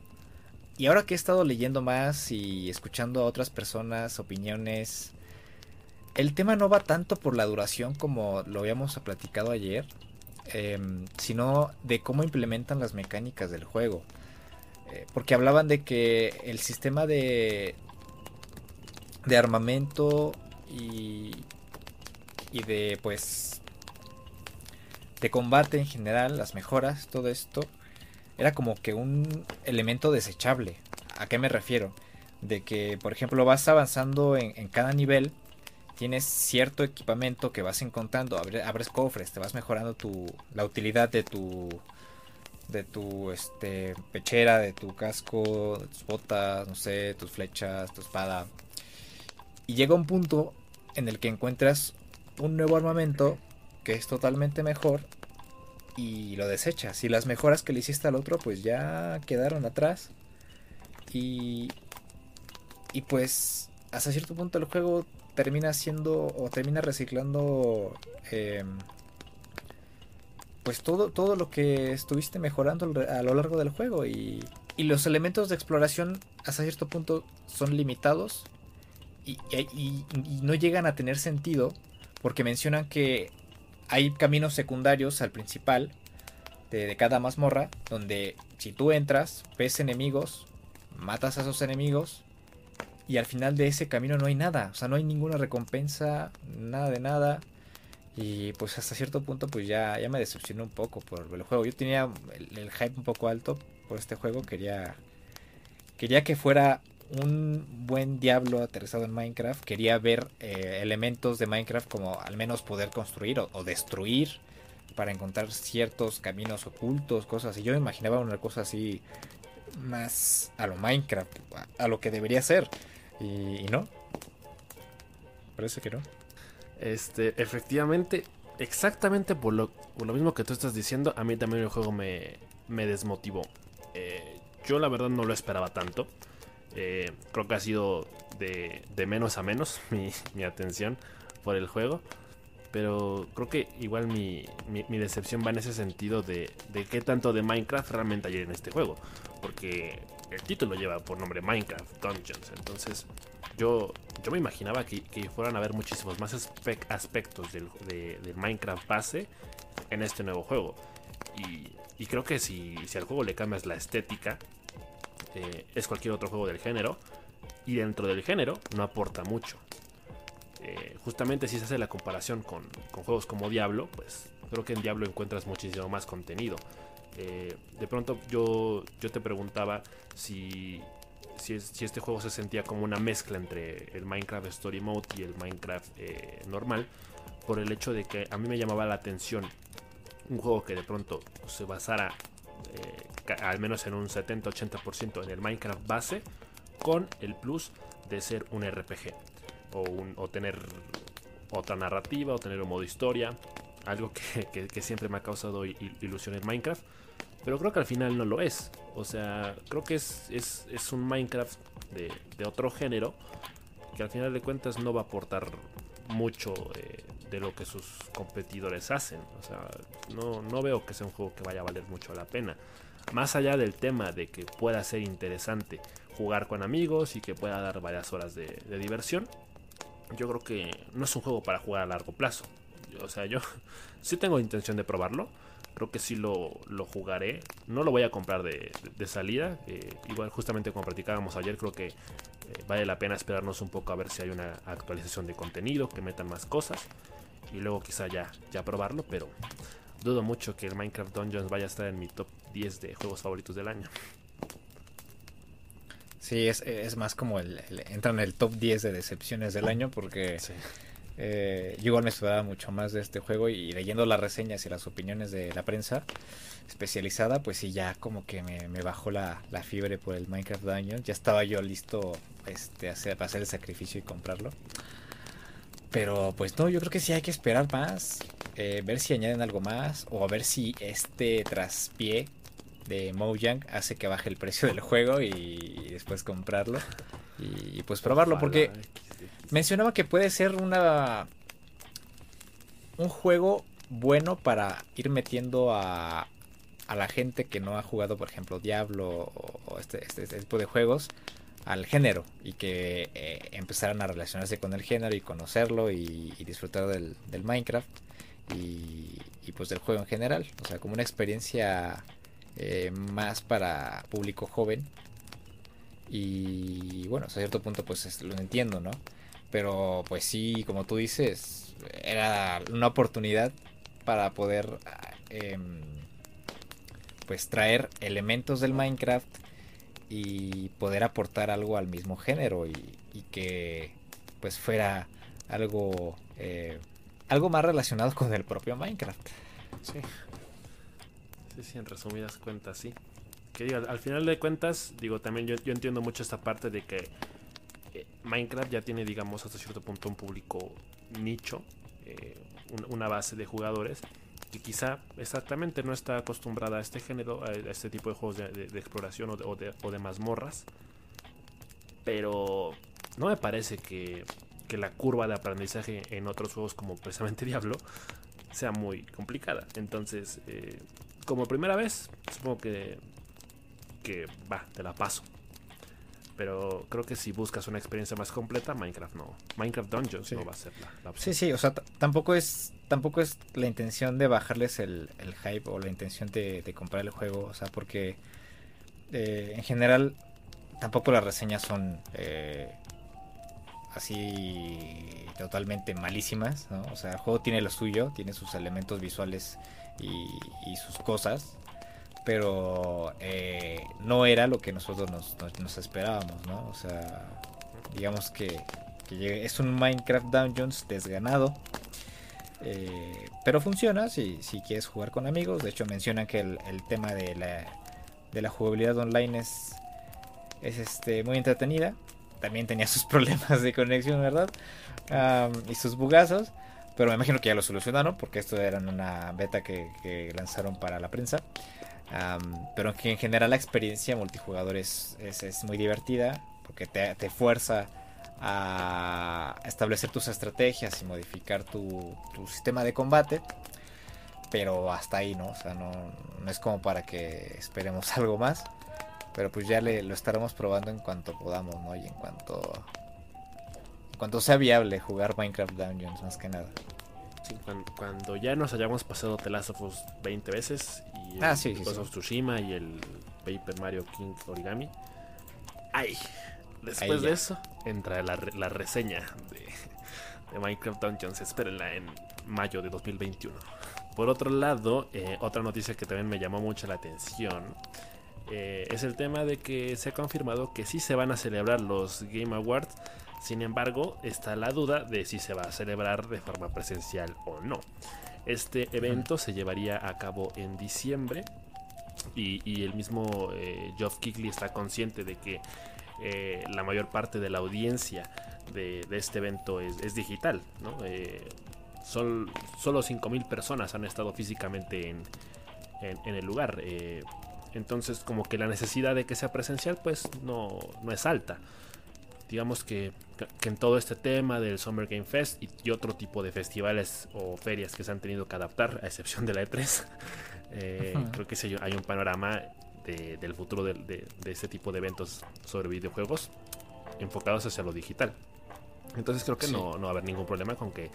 Y ahora que he estado leyendo más y escuchando a otras personas, opiniones, el tema no va tanto por la duración como lo habíamos platicado ayer, em, sino de cómo implementan las mecánicas del juego. Eh, porque hablaban de que el sistema de, de armamento y, y de pues de combate en general, las mejoras, todo esto, era como que un elemento desechable. ¿A qué me refiero? De que, por ejemplo, vas avanzando en, cada nivel, tienes cierto equipamiento que vas encontrando, abres, cofres, te vas mejorando tu, la utilidad de tu de tu este pechera, de tu casco, de tus botas, no sé, tus flechas, tu espada. Y llega un punto en el que encuentras un nuevo armamento que es totalmente mejor y lo desechas. Y las mejoras que le hiciste al otro pues ya quedaron atrás. Y, y pues hasta cierto punto el juego termina siendo o termina reciclando em, pues todo, todo lo que estuviste mejorando a lo largo del juego y, y los elementos de exploración hasta cierto punto son limitados y, y, no llegan a tener sentido porque mencionan que hay caminos secundarios al principal de, cada mazmorra, donde si tú entras, ves enemigos, matas a esos enemigos, y al final de ese camino no hay nada, o sea, no hay ninguna recompensa, nada de nada. Y pues hasta cierto punto pues ya, ya me decepcionó un poco por el juego. Yo tenía el, el, hype un poco alto por este juego, quería quería que fuera un buen diablo aterrizado en Minecraft. Quería ver eh, elementos de Minecraft como al menos poder construir o, destruir para encontrar ciertos caminos ocultos, cosas Y Yo me imaginaba una cosa así más a lo Minecraft, a, lo que debería ser. Y, no. Parece que no. Este, efectivamente, exactamente por lo, lo, mismo que tú estás diciendo, a mí también el juego me, me desmotivó. Eh, yo la verdad no lo esperaba tanto. Eh, creo que ha sido de, menos a menos mi, atención por el juego. Pero creo que igual mi, decepción va en ese sentido de, de qué tanto de Minecraft realmente hay en este juego. Porque el título lleva por nombre Minecraft Dungeons. Entonces yo, yo me imaginaba que, fueran a haber muchísimos más aspectos del, de, Minecraft base en este nuevo juego. Y, creo que si, si al juego le cambias la estética, eh, es cualquier otro juego del género. Y dentro del género no aporta mucho. Eh, justamente si se hace la comparación con, juegos como Diablo, pues creo que en Diablo encuentras muchísimo más contenido. Eh, de pronto yo, yo te preguntaba si, si, este juego se sentía como una mezcla entre el Minecraft Story Mode y el Minecraft normal, por el hecho de que a mí me llamaba la atención un juego que de pronto se basara al menos en un 70-80% en el Minecraft base, con el plus de ser un RPG o, tener otra narrativa o tener un modo historia, algo que, siempre me ha causado ilusión en Minecraft, pero creo que al final no lo es. O sea, creo que es, es, un Minecraft de, otro género que al final de cuentas no va a aportar mucho eh, de lo que sus competidores hacen. O sea, no, no veo que sea un juego que vaya a valer mucho la pena. Más allá del tema de que pueda ser interesante jugar con amigos y que pueda dar varias horas de, diversión, yo creo que no es un juego para jugar a largo plazo. O sea, yo sí tengo intención de probarlo. Creo que sí lo, jugaré. No lo voy a comprar de, salida. Eh, igual, justamente como platicábamos ayer, creo que eh, vale la pena esperarnos un poco a ver si hay una actualización de contenido, que metan más cosas. Y luego quizá ya, ya probarlo, pero dudo mucho que el Minecraft Dungeons vaya a estar en mi top 10 de juegos favoritos del año. Sí, es, es más como el, entra en el top 10 de decepciones del año porque eh, yo igual me esperaba mucho más de este juego y leyendo las reseñas y las opiniones de la prensa especializada, pues sí, ya como que me, bajó la, la, fiebre por el Minecraft Dungeon. Ya estaba yo listo este, hacer, para hacer el sacrificio y comprarlo. Pero pues no, yo creo que sí hay que esperar más, eh, ver si añaden algo más o a ver si este traspié de Mojang hace que baje el precio del juego y, después comprarlo. Y, pues probarlo porque mencionaba que puede ser una un juego bueno para ir metiendo a, a la gente que no ha jugado por ejemplo Diablo o este, este, este tipo de juegos al género y que eh, empezaran a relacionarse con el género y conocerlo y, disfrutar del, Minecraft y, pues del juego en general o sea como una experiencia eh, más para público joven. Y bueno, hasta cierto punto pues lo entiendo, ¿no? Pero pues sí, como tú dices, era una oportunidad para poder em, pues traer elementos del Minecraft y poder aportar algo al mismo género y, que pues fuera algo eh, algo más relacionado con el propio Minecraft. Sí. Sí, sí, en resumidas cuentas, sí. Que digo, al final de cuentas, digo, también yo, entiendo mucho esta parte de que eh, Minecraft ya tiene, digamos, hasta cierto punto un público nicho, eh, una base de jugadores que quizá exactamente no está acostumbrada a este género, a, este tipo de juegos de, exploración o de, mazmorras. Pero no me parece que, que, la curva de aprendizaje en otros juegos como precisamente Diablo sea muy complicada. Entonces, eh, como primera vez, supongo que, que va, te la paso. Pero creo que si buscas una experiencia más completa, Minecraft no. Minecraft Dungeons no va a ser la, opción. Sí, sí, o sea, tampoco es tampoco es la intención de bajarles el, hype o la intención de, comprar el juego. O sea, porque eh, en general tampoco las reseñas son eh, así totalmente malísimas. ¿no? O sea, el juego tiene lo suyo, tiene sus elementos visuales y, sus cosas, pero eh, no era lo que nosotros nos, esperábamos, ¿no? O sea, digamos que, es un Minecraft Dungeons desganado. Eh, pero funciona si, si quieres jugar con amigos. De hecho, mencionan que el, tema de la, de la jugabilidad online es, es este, muy entretenida. También tenía sus problemas de conexión, ¿verdad? y sus bugazos. Pero me imagino que ya lo solucionaron porque esto era una beta que, lanzaron para la prensa. Pero en general la experiencia multijugador es, es, muy divertida porque te, te, fuerza a establecer tus estrategias y modificar tu, sistema de combate. Pero hasta ahí, ¿no? O sea, no, no es como para que esperemos algo más. Pero pues ya le, lo estaremos probando en cuanto podamos, ¿no? Y en cuanto cuando sea viable jugar Minecraft Dungeons, más que nada. Sí, cuando, ya nos hayamos pasado The Last of Us 20 veces y ah, el sí, of Tsushima y el Paper Mario King Origami. ¡Ay! Después de eso entra la, reseña de, Minecraft Dungeons. Espérenla en mayo de 2021. Por otro lado, eh, otra noticia que también me llamó mucho la atención eh, es el tema de que se ha confirmado que sí se van a celebrar los Game Awards sin embargo, está la duda de si se va a celebrar de forma presencial o no. Este evento se llevaría a cabo en diciembre y, el mismo eh, Geoff está consciente de que eh, la mayor parte de la audiencia de, este evento es, digital. ¿no? Eh, solo 5.000 personas han estado físicamente en, en el lugar. entonces como que la necesidad de que sea presencial pues no, no es alta digamos que, en todo este tema del Summer Game Fest y, otro tipo de festivales o ferias que se han tenido que adaptar, a excepción de la E3, eh, creo que hay un panorama del futuro de, de, este tipo de eventos sobre videojuegos enfocados hacia lo digital. Entonces creo que no, no va a haber ningún problema con que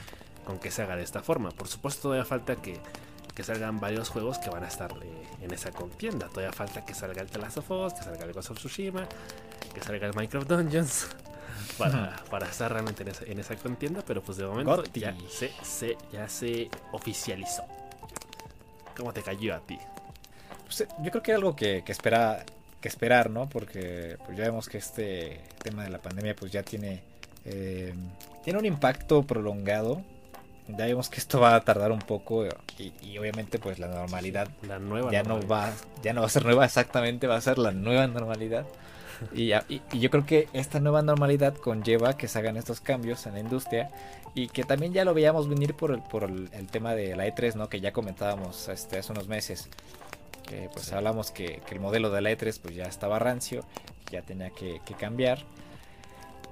con que se haga de esta forma. Por supuesto, todavía falta que, que salgan varios juegos que van a estar eh, en esa contienda. Todavía falta que salga el The Last of Us, que salga el Ghost of Tsushima, que salga el Minecraft Dungeons. Para, para estar realmente en esa, en esa contienda, pero pues de momento ya se, se, ya se oficializó. ¿Cómo te cayó a ti? Pues, eh, yo creo que era algo que, que, espera, que esperar, ¿no? Porque pues ya vemos que este tema de la pandemia pues ya tiene, eh, tiene un impacto prolongado. Ya vemos que esto va a tardar un poco y, y obviamente pues la normalidad la nueva ya normalidad. no va ya no va a ser nueva exactamente va a ser la nueva normalidad y, y, y, yo creo que esta nueva normalidad conlleva que se hagan estos cambios en la industria y que también ya lo veíamos venir por el, por el, el tema de la E3 no que ya comentábamos este, hace unos meses que pues sí. hablamos que, que, el modelo de la E3 pues ya estaba rancio ya tenía que, que cambiar.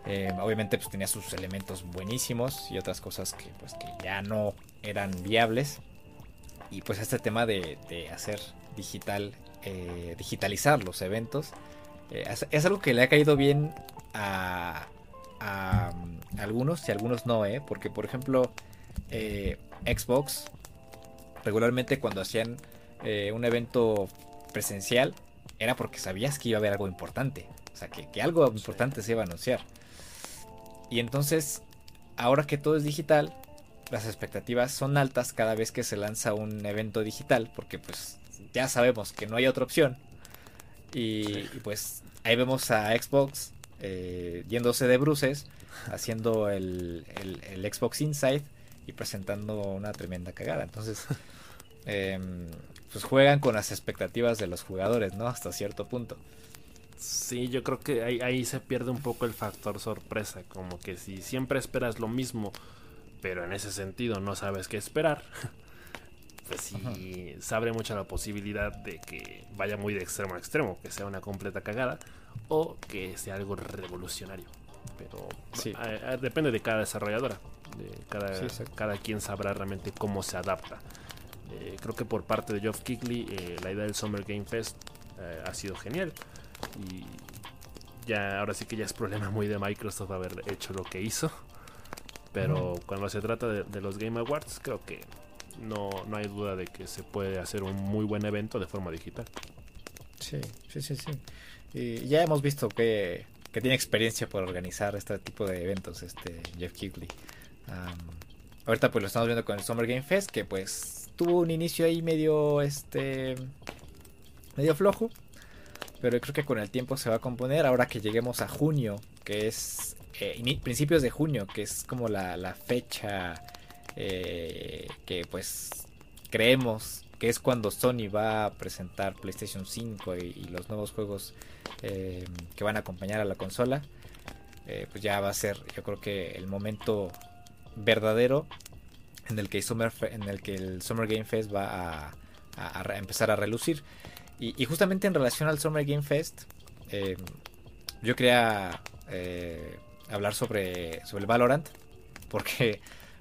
Eh, obviamente pues tenía sus elementos buenísimos y otras cosas que pues que ya no eran viables. Y pues este tema de, de hacer digital eh, digitalizar los eventos eh, es, es, algo que le ha caído bien a, a, a algunos y a algunos no eh porque por ejemplo eh, Xbox regularmente cuando hacían eh, un evento presencial era porque sabías que iba a haber algo importante. O sea que, que algo importante se iba a anunciar. Y entonces, ahora que todo es digital, las expectativas son altas cada vez que se lanza un evento digital, porque pues ya sabemos que no hay otra opción. Y, pues ahí vemos a Xbox eh, yéndose de bruces, haciendo el, el, el, Xbox Inside y presentando una tremenda cagada. Entonces, eh, pues juegan con las expectativas de los jugadores, ¿no? Hasta cierto punto. Sí, yo creo que ahí, ahí, se pierde un poco el factor sorpresa, como que si siempre esperas lo mismo, pero en ese sentido no sabes qué esperar, pues sí se abre mucho la posibilidad de que vaya muy de extremo a extremo, que sea una completa cagada, o que sea algo revolucionario. Pero sí. a, a, depende de cada desarrolladora, de cada, sí, cada quien sabrá realmente cómo se adapta. Eh, creo que por parte de Geoff Keighley eh, la idea del Summer Game Fest eh, ha sido genial y ya ahora sí que ya es problema muy de Microsoft haber hecho lo que hizo. Pero mm. cuando se trata de, de, los Game Awards, creo que no, no, hay duda de que se puede hacer un muy buen evento de forma digital. Sí, sí, sí, sí. Y ya hemos visto que, que tiene experiencia por organizar este tipo de eventos, este Jeff Keighley. Um, ahorita pues lo estamos viendo con el Summer Game Fest, que pues tuvo un inicio ahí medio, este, medio flojo pero creo que con el tiempo se va a componer ahora que lleguemos a junio, que es eh, principios de junio, que es como la, la fecha eh, que pues creemos que es cuando Sony va a presentar PlayStation 5 y, los nuevos juegos eh, que van a acompañar a la consola. Eh, pues ya va a ser yo creo que el momento verdadero en el que, el, Summer Game Fest va a, empezar a relucir. Y, justamente en relación al Summer Game Fest, yo quería hablar sobre, sobre el Valorant, porque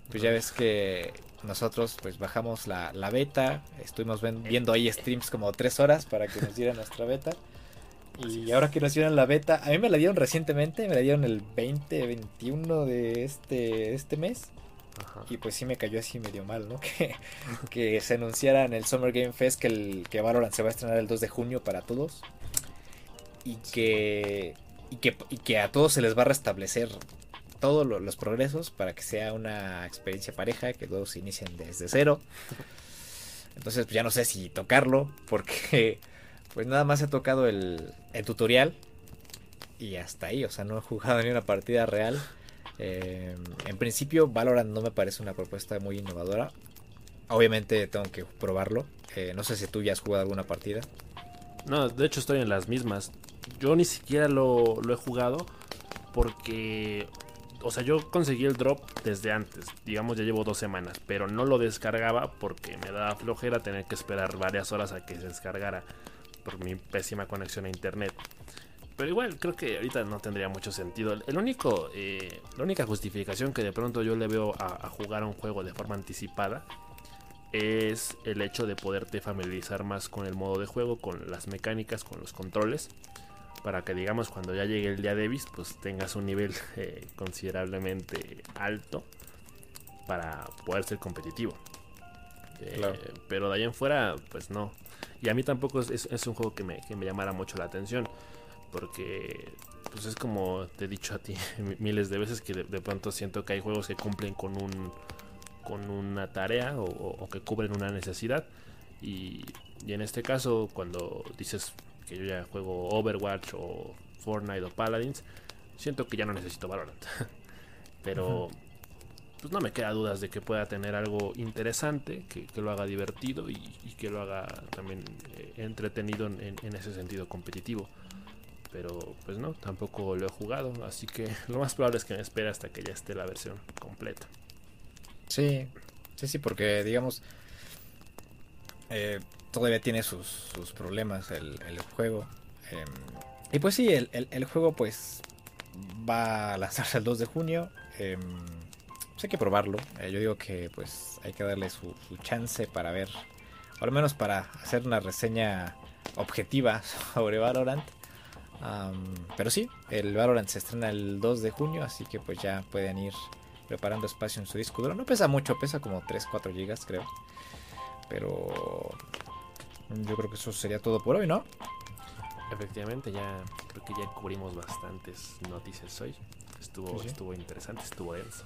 pues ya ves que nosotros pues bajamos la, la beta, estuvimos ven, viendo ahí streams como tres horas para que nos dieran nuestra beta. Y ahora que nos dieron la beta, a mí me la dieron recientemente, me la dieron el 20, 21 de este, este mes. Ajá. Y pues sí me cayó así medio mal, ¿no? Que, que se anunciara en el Summer Game Fest que, el, que Valorant se va a estrenar el 2 de junio para todos. Y que, y que, y que a todos se les va a restablecer todos lo, los progresos para que sea una experiencia pareja, que todos inicien desde cero. Entonces pues ya no sé si tocarlo, porque pues nada más he tocado el, tutorial y hasta ahí, o sea, no he jugado ni una partida real. Eh, en principio, Valorant no me parece una propuesta muy innovadora. Obviamente tengo que probarlo. Eh, no sé si tú ya has jugado alguna partida. No, de hecho estoy en las mismas. Yo ni siquiera lo he jugado porque... O sea, yo conseguí el drop desde antes. Digamos, ya llevo dos semanas. Pero no lo descargaba porque me daba flojera tener que esperar varias horas a que se descargara. Por mi pésima conexión a internet. Pero igual creo que ahorita no tendría mucho sentido. El único, eh, la única justificación que de pronto yo le veo a, a, jugar a un juego de forma anticipada es el hecho de poderte familiarizar más con el modo de juego, con las mecánicas, con los controles, para que digamos cuando ya llegue el día de bis, pues tengas un nivel eh, considerablemente alto para poder ser competitivo. Eh, Claro. Pero de ahí en fuera, pues no. Y a mí tampoco es, es- es un juego que me, que me llamara mucho la atención. Porque, pues es como te he dicho a ti miles de veces que de, de pronto siento que hay juegos que cumplen con un con una tarea o, o- o que cubren una necesidad. Y, y en este caso, cuando dices que yo ya juego Overwatch o Fortnite o Paladins, siento que ya no necesito Valorant. Pero pues no me queda dudas de que pueda tener algo interesante, que, que lo haga divertido y, y que lo haga también eh, entretenido en, en- en ese sentido competitivo. Pero pues no, tampoco lo he jugado, así que lo más probable es que me espere hasta que ya esté la versión completa. Sí, sí, sí, porque digamos, eh, todavía tiene sus, problemas el, juego. em, y pues sí, el, juego pues va a lanzarse el 2 de junio. em, pues hay que probarlo. eh, yo digo que pues hay que darle su, chance para ver, o al menos para hacer una reseña objetiva sobre Valorant. Pero sí, el Valorant se estrena el 2 de junio, así que pues ya pueden ir preparando espacio en su disco duro. No pesa mucho, pesa como 3-4 gigas creo. Pero yo creo que eso sería todo por hoy, ¿no? Efectivamente, ya creo que ya cubrimos bastantes noticias hoy. Estuvo, Sí, estuvo interesante, estuvo denso.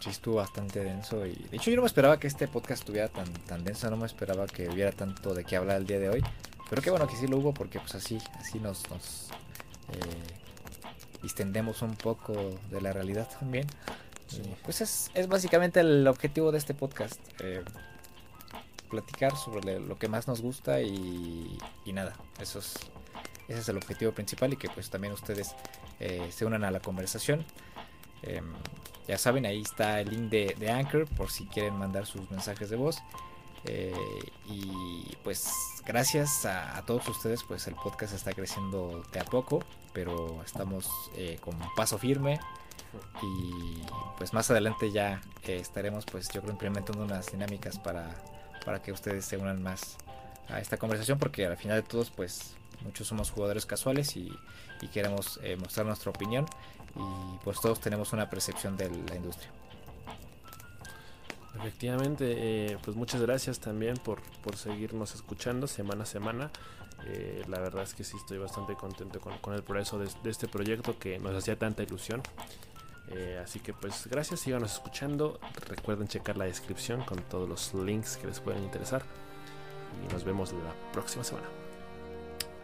Sí, estuvo bastante denso y de hecho yo no me esperaba que este podcast estuviera tan, tan denso, no me esperaba que hubiera tanto de qué hablar el día de hoy. Pero qué bueno que sí lo hubo porque pues así, así nos, nos eh, distendemos un poco de la realidad también. Sí. Pues es, es básicamente el objetivo de este podcast. eh, platicar sobre lo que más nos gusta y, nada, eso es, ese es el objetivo principal y que pues también ustedes eh, se unan a la conversación. Em, ya saben, ahí está el link de, Anchor por si quieren mandar sus mensajes de voz. Eh, y pues gracias a, a todos ustedes, pues el podcast está creciendo de a poco, pero estamos eh, con paso firme y pues más adelante ya estaremos pues yo creo implementando unas dinámicas para, para que ustedes se unan más a esta conversación porque al final de todos pues muchos somos jugadores casuales y, y queremos eh, mostrar nuestra opinión y pues todos tenemos una percepción de la industria. Efectivamente, eh, pues muchas gracias también por, por seguirnos escuchando semana a semana. Eh, la verdad es que sí estoy bastante contento con, con el progreso de, de este proyecto que nos hacía tanta ilusión. Eh, así que pues gracias, síganos escuchando. Recuerden checar la descripción con todos los links que les pueden interesar. Y nos vemos la próxima semana.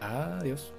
Adiós.